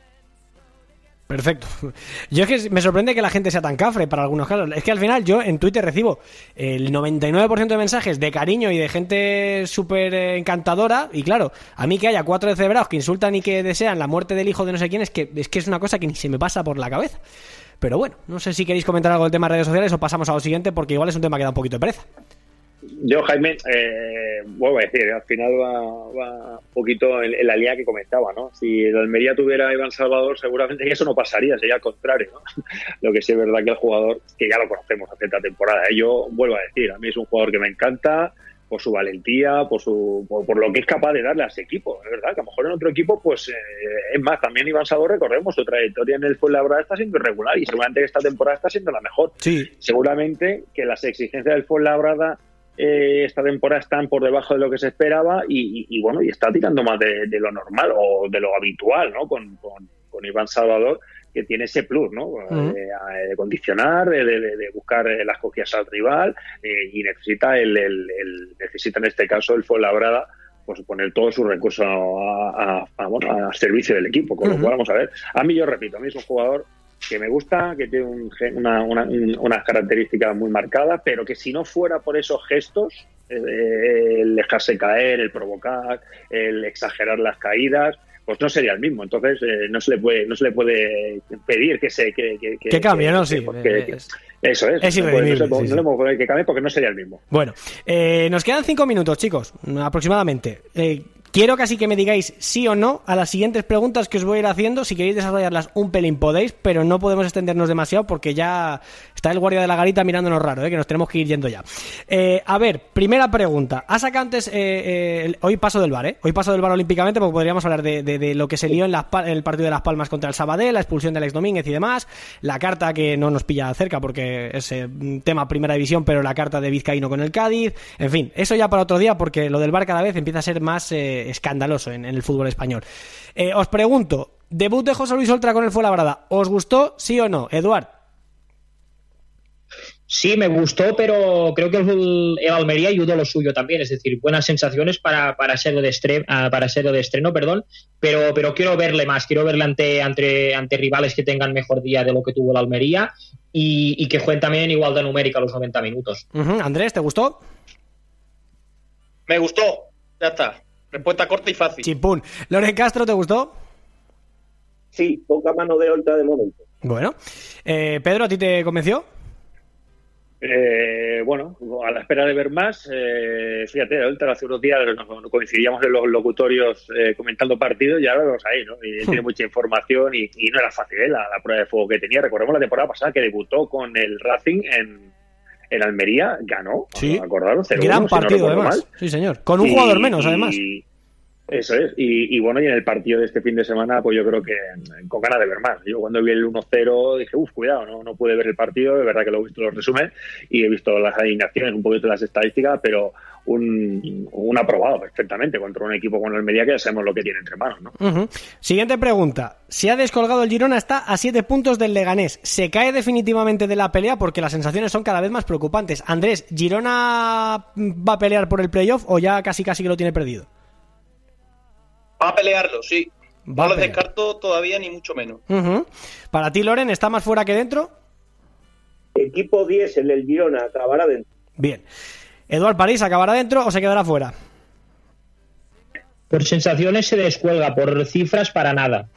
Perfecto. [LAUGHS] Yo es que me sorprende que la gente sea tan cafre para algunos casos. Es que al final yo en Twitter recibo el 99% de mensajes de cariño y de gente súper encantadora. Y claro, a mí que haya cuatro cebrados que insultan y que desean la muerte del hijo de no sé quién es que es, que es una cosa que ni se me pasa por la cabeza. Pero bueno, no sé si queréis comentar algo del tema de redes sociales o pasamos a lo siguiente porque igual es un tema que da un poquito de pereza. Yo, Jaime, eh, vuelvo a decir, al final va, un poquito en, la línea que comentaba, ¿no? Si el Almería tuviera a Iván Salvador, seguramente eso no pasaría, sería al contrario, ¿no? [LAUGHS] Lo que sí es verdad que el jugador, que ya lo conocemos hace esta temporada, ¿eh? yo vuelvo a decir, a mí es un jugador que me encanta por su valentía, por su por, lo que es capaz de darle a ese equipo, es verdad, que a lo mejor en otro equipo, pues eh, es más, también Iván Salvador, recordemos, su trayectoria en el Fuenlabrada está siendo irregular y seguramente esta temporada está siendo la mejor. Sí. Seguramente que las exigencias del Fuenlabrada eh, esta temporada están por debajo de lo que se esperaba y, bueno, y está tirando más de, lo normal o de lo habitual, ¿no? Con, Iván Salvador, que tiene ese plus, ¿no? Eh, de condicionar, de, buscar eh, las cogidas al rival y necesita el, necesita en este caso el Fuenlabrada pues poner todos sus recursos a, a, servicio del equipo, con lo cual vamos a ver. A mí yo repito, a mí es un jugador que me gusta, que tiene una, unas características muy marcadas, pero que si no fuera por esos gestos, eh, el dejarse caer, el provocar, el exagerar las caídas, pues no sería el mismo. Entonces eh, no se le puede no se le puede pedir que se que, que, cambie, ¿no? Sí. eso es. Es no, no, le podemos pedir que cambie porque no sería el mismo. Bueno, eh, nos quedan cinco minutos, chicos, aproximadamente. Eh, Quiero casi que me digáis sí o no a las siguientes preguntas que os voy a ir haciendo. Si queréis desarrollarlas un pelín podéis, pero no podemos extendernos demasiado porque ya está el guardia de la garita mirándonos raro, ¿eh? que nos tenemos que ir yendo ya. Eh, a ver, primera pregunta. Ha sacado antes, eh, hoy paso del bar, ¿eh? Hoy paso del bar olímpicamente porque podríamos hablar de, lo que se lió en, el partido de Las Palmas contra el Sabadell, la expulsión del ex Domínguez y demás, la carta que no nos pilla cerca porque es tema primera división, pero la carta de Vizcaíno con el Cádiz, en fin, eso ya para otro día porque lo del bar cada vez empieza a ser más escandaloso en, el fútbol español. Eh, os pregunto, debut de José Luis Oltra con el Fuenlabrada, ¿os gustó, sí o no? Eduard. Sí, me gustó, pero creo que el, Almería ayudó lo suyo también, es decir, buenas sensaciones para, para serlo de estreno, ah, para serlo de estreno, perdón, pero, pero quiero verle más, quiero verle ante, ante, ante rivales que tengan mejor día de lo que tuvo el Almería y, que jueguen también igual de numérica los 90 minutos. Andrés, ¿te gustó? Me gustó, ya está. Respuesta corta y fácil. Chimpún. Loren Castro, ¿te gustó? Sí, poca mano de Oltra de momento. Bueno. Eh, Pedro, ¿a ti te convenció? Eh, bueno, a la espera de ver más, eh, fíjate, ahorita hace unos días nos, coincidíamos en los locutorios eh, comentando partidos y ahora vamos ahí, ¿no? Y tiene mucha información y, y no era fácil ¿eh? la, la, prueba de fuego que tenía. Recordemos la temporada pasada que debutó con el Racing en, en Almería, ganó, Sí. acordaron, 0-1, Gran si no partido, además. mal. Sí, señor. Con un Y- jugador menos, y- además. Eso es. Y, bueno, y en el partido de este fin de semana, pues yo creo que con ganas de ver más. Yo cuando vi el 1-0 dije, uff, cuidado, no, no pude ver el partido. De verdad que lo he visto los resúmenes y he visto las alineaciones, un poquito las estadísticas, pero un, aprobado perfectamente contra un equipo con Almería que ya sabemos lo que tiene entre manos, ¿no? Siguiente pregunta. Se ha descolgado el Girona, está a 7 puntos del Leganés. ¿Se cae definitivamente de la pelea? Porque las sensaciones son cada vez más preocupantes. Andrés, ¿Girona va a pelear por el playoff o ya casi casi que lo tiene perdido? Va a pelearlo, sí. Va a no lo descarto todavía ni mucho menos. Para ti, Loren, ¿está más fuera que dentro? Equipo 10, el del Girona, acabará dentro. Bien. ¿Eduard París acabará dentro o se quedará fuera? Por sensaciones se descuelga, por cifras para nada.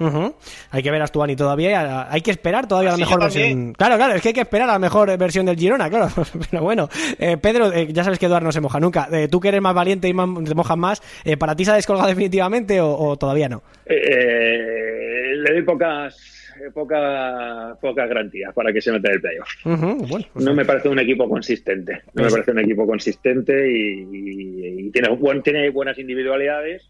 Hay que ver a Stuani todavía. Hay que esperar todavía a la mejor versión. Claro, claro, es que hay que esperar a la mejor versión del Girona, claro. [LAUGHS] Pero bueno, Eh, Pedro, eh, ya sabes que Eduard no se moja nunca. Eh, tú que eres más valiente y más, te mojas más, eh, ¿para ti se ha descolgado definitivamente o, o todavía no? Eh, le doy pocas, pocas, pocas garantías para que se meta en el playoff. Bueno, pues, No me parece un equipo consistente. No me Pues- parece un equipo consistente y, y- y tiene, buen- tiene buenas individualidades,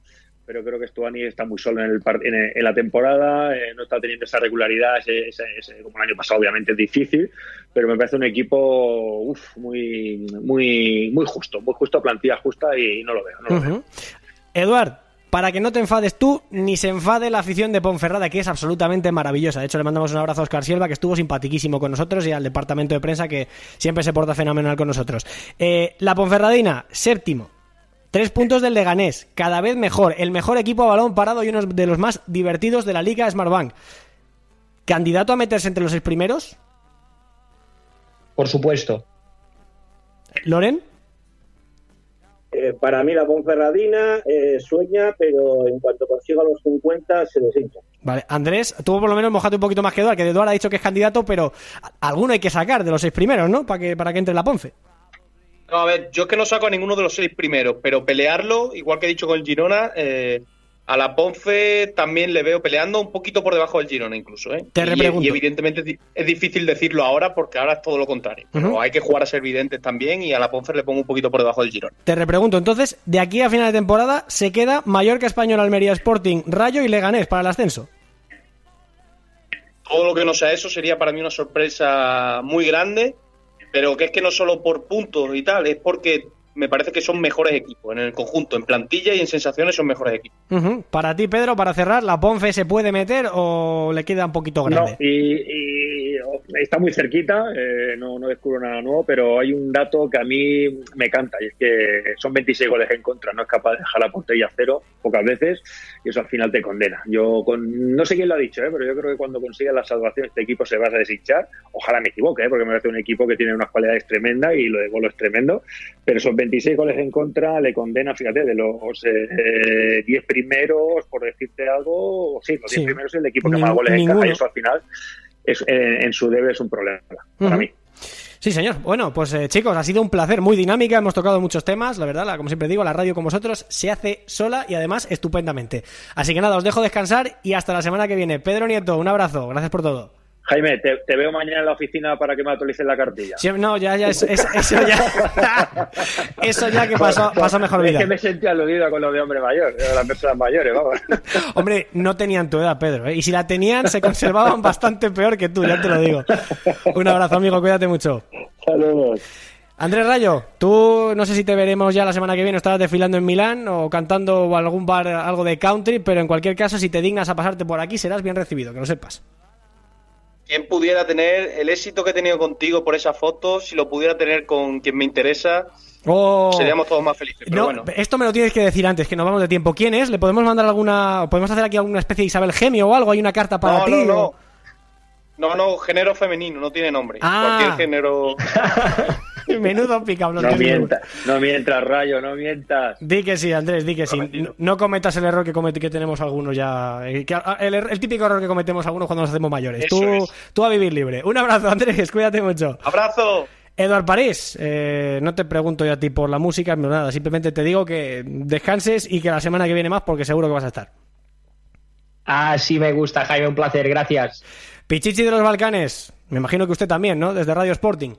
pero creo que Stuani está muy solo en, el en, en la temporada, eh, no está teniendo esa regularidad, ese, como el año pasado obviamente es difícil, pero me parece un equipo uf, muy, muy, muy justo, muy justo, plantilla justa y no lo veo. No. Eduard, para que no te enfades tú, ni se enfade la afición de Ponferrada, que es absolutamente maravillosa. De hecho, le mandamos un abrazo a Oscar Silva, que estuvo simpaticísimo con nosotros, y al departamento de prensa, que siempre se porta fenomenal con nosotros. Eh, la Ponferradina, séptimo. Tres puntos del Leganés, cada vez mejor, el mejor equipo a balón parado y uno de los más divertidos de la Liga Smartbank. ¿Candidato a meterse entre los seis primeros? Por supuesto. ¿Loren? Eh, para mí la Ponferradina eh, sueña, pero en cuanto consiga los 50 se deshincha. Vale, Andrés, tú por lo menos mojate un poquito más que Eduard, que Eduard ha dicho que es candidato, pero alguno hay que sacar de los seis primeros, ¿no? Para que, para que entre la Ponce. No, a ver, yo es que no saco a ninguno de los seis primeros, pero pelearlo, igual que he dicho con el Girona, eh, a la Ponce también le veo peleando un poquito por debajo del Girona incluso. ¿eh? Te y, y evidentemente es di- es difícil decirlo ahora porque ahora es todo lo contrario. Pero hay que jugar a ser videntes también y a la Ponce le pongo un poquito por debajo del Girona. Te repregunto, entonces, de aquí a final de temporada se queda Mallorca Español, Almería Sporting, Rayo y Leganés para el ascenso. Todo lo que no sea eso sería para mí una sorpresa muy grande, pero que es que no solo por puntos y tal, es porque me parece que son mejores equipos en el conjunto, en plantilla y en sensaciones son mejores equipos. Para ti, Pedro, para cerrar, ¿la Ponce se puede meter o le queda un poquito grande? No, y, y está muy cerquita, eh, no, no descubro nada nuevo, pero hay un dato que a mí me canta y es que son 26 goles en contra, no es capaz de dejar la portería a cero pocas veces y eso al final te condena. Yo con, no sé quién lo ha dicho, eh, pero yo creo que cuando consiga la salvación este equipo se va a deshinchar. Ojalá me equivoque, eh, porque me parece un equipo que tiene unas cualidades tremendas y lo de golo es tremendo, pero esos 26 goles en contra le condena, fíjate, de los eh, 10 primeros, por decirte algo, sí, los 10 Sí. primeros es el equipo que Nin- más goles encaja y eso al final es, eh, en su debe es un problema para mí. Sí, señor. Bueno, pues eh, chicos, ha sido un placer, muy dinámica, hemos tocado muchos temas, la verdad, la- como siempre digo, la radio con vosotros se hace sola y además estupendamente. Así que nada, os dejo descansar y hasta la semana que viene. Pedro Nieto, un abrazo, gracias por todo. Jaime, te, te veo mañana en la oficina para que me actualices la cartilla. Sí, no, ya, ya, es- es- eso ya, [LAUGHS] eso ya que pasó, pasó mejor Es vida. que me sentí aludido con lo de hombre mayor, de las personas mayores, vamos. [LAUGHS] Hombre, no tenían tu edad, Pedro, ¿eh? y si la tenían, se conservaban bastante peor que tú, ya te lo digo. Un abrazo, amigo, cuídate mucho. Saludos. Andrés Rayo, tú no sé si te veremos ya la semana que viene, estarás desfilando en Milán o cantando o algún bar algo de country, pero en cualquier caso, si te dignas a pasarte por aquí, serás bien recibido, que lo sepas. ¿Quién pudiera tener el éxito que he tenido contigo por esa foto? Si lo pudiera tener con quien me interesa, Oh. seríamos todos más felices. Pero No, bueno, esto me lo tienes que decir antes, que nos vamos de tiempo. ¿Quién es? ¿Le podemos mandar alguna... ¿Podemos hacer aquí alguna especie de Isabel Gemio o algo? ¿Hay una carta para no, ti? no, no. o- No, no, género femenino, no tiene nombre. Ah. Cualquier género. [LAUGHS] [LAUGHS] Menudo picablón. No mientas, no mientas, Rayo, no mientas. Di que sí, Andrés, di que sí. No, no cometas el error que, comete- que tenemos algunos ya. eh, que- el, er- el típico error que cometemos algunos cuando nos hacemos mayores. Eso Tú, es. tú a vivir libre. Un abrazo, Andrés, [LAUGHS] cuídate mucho. ¡Abrazo! Eduard París, eh, no te pregunto yo a ti por la música, no nada, simplemente te digo que descanses y que la semana que viene más, porque seguro que vas a estar. Ah, sí me gusta, Jaime, un placer, gracias. Pichichi de los Balcanes, me imagino que usted también, ¿no? Desde Radio Sporting.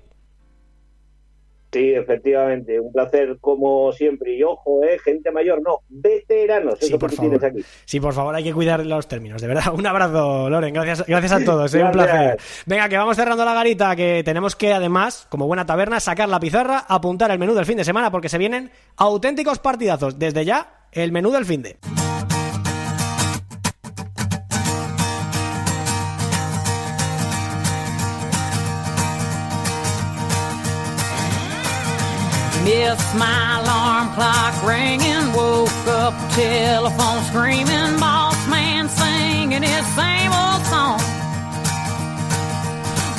Sí, efectivamente, un placer como siempre. Y ojo, eh, gente mayor, no, veteranos, Sí, eso por que favor. tienes aquí. Sí, por favor, hay que cuidar los términos, de verdad. [LAUGHS] Un abrazo, Loren. Gracias, gracias a [LAUGHS] todos, eh, un placer. Venga, que vamos cerrando la garita, que tenemos que además, como buena taberna, sacar la pizarra, apuntar el menú del fin de semana, porque se vienen auténticos partidazos. Desde ya, el menú del fin de. Missed my alarm clock ringing, woke up, telephone screaming, boss man singing his same old song.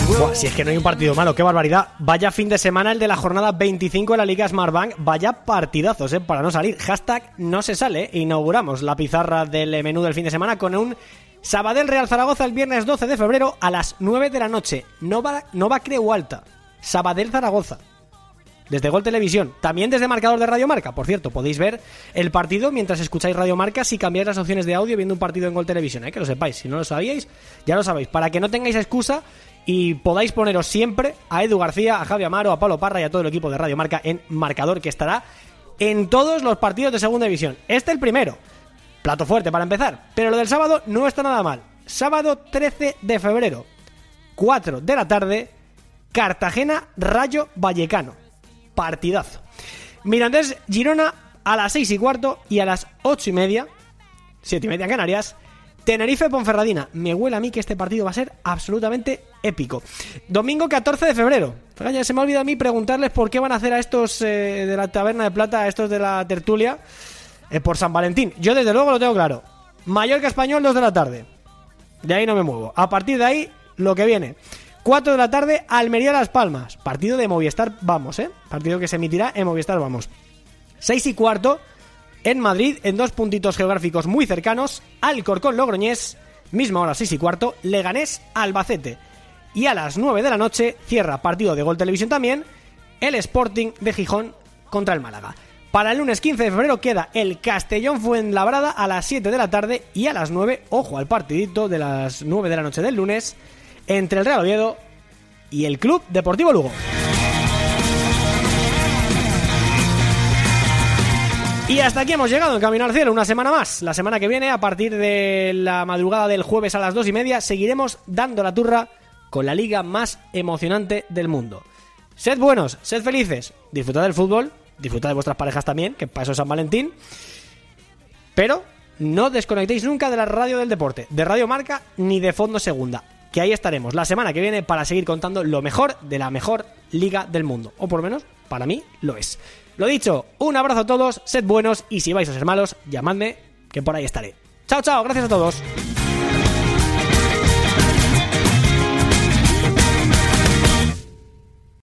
Buah, si es que no hay un partido malo, qué barbaridad. Vaya fin de semana el de la jornada 25 de la Liga Smartbank. Vaya partidazos, eh, para no salir. Hashtag no se sale. Inauguramos la pizarra del eh, menú del fin de semana con un Sabadell Real Zaragoza el viernes 12 de febrero a las 9 de la noche. Nova, Nova Creu Alta. Sabadell Zaragoza. Desde Gol Televisión, también desde marcador de Radio Marca. Por cierto, podéis ver el partido mientras escucháis Radio Marca si cambiáis las opciones de audio viendo un partido en Gol Televisión, ¿eh? que lo sepáis. Si no lo sabíais, ya lo sabéis. Para que no tengáis excusa y podáis poneros siempre a Edu García, a Javi Amaro, a Pablo Parra y a todo el equipo de Radio Marca en marcador que estará en todos los partidos de Segunda División. Este el primero. Plato fuerte para empezar. Pero lo del sábado no está nada mal. Sábado 13 de febrero, 4 de la tarde, Cartagena Rayo Vallecano partidazo. Mirandés Girona a las 6 y cuarto y a las 8 y media, 7 y media en Canarias, Tenerife Ponferradina. Me huele a mí que este partido va a ser absolutamente épico. Domingo 14 de febrero. Ya se me ha olvidado a mí preguntarles por qué van a hacer a estos eh, de la Taberna de Plata, a estos de la tertulia, eh, por San Valentín. Yo desde luego lo tengo claro. Mallorca Español, 2 de la tarde. De ahí no me muevo. A partir de ahí, lo que viene. 4 de la tarde, Almería Las Palmas. Partido de Movistar Vamos, ¿eh? Partido que se emitirá en Movistar Vamos. 6 y cuarto, en Madrid, en dos puntitos geográficos muy cercanos, Alcorcón Logroñés, misma hora 6 y cuarto, Leganés Albacete. Y a las 9 de la noche cierra partido de Gol Televisión también, el Sporting de Gijón contra el Málaga. Para el lunes 15 de febrero queda el Castellón Fuenlabrada a las 7 de la tarde y a las 9, ojo al partidito de las 9 de la noche del lunes, entre el Real Oviedo y el Club Deportivo Lugo. Y hasta aquí hemos llegado en Camino al Cielo, una semana más. La semana que viene, a partir de la madrugada del jueves a las dos y media, seguiremos dando la turra con la liga más emocionante del mundo. Sed buenos, sed felices, disfrutad del fútbol, disfrutad de vuestras parejas también, que para eso es San Valentín. Pero no desconectéis nunca de la radio del deporte, de Radio Marca ni de Fondo Segunda, que ahí estaremos la semana que viene para seguir contando lo mejor de la mejor liga del mundo, o por lo menos para mí lo es. Lo dicho, un abrazo a todos, sed buenos y si vais a ser malos, llamadme, que por ahí estaré. Chao, chao, gracias a todos.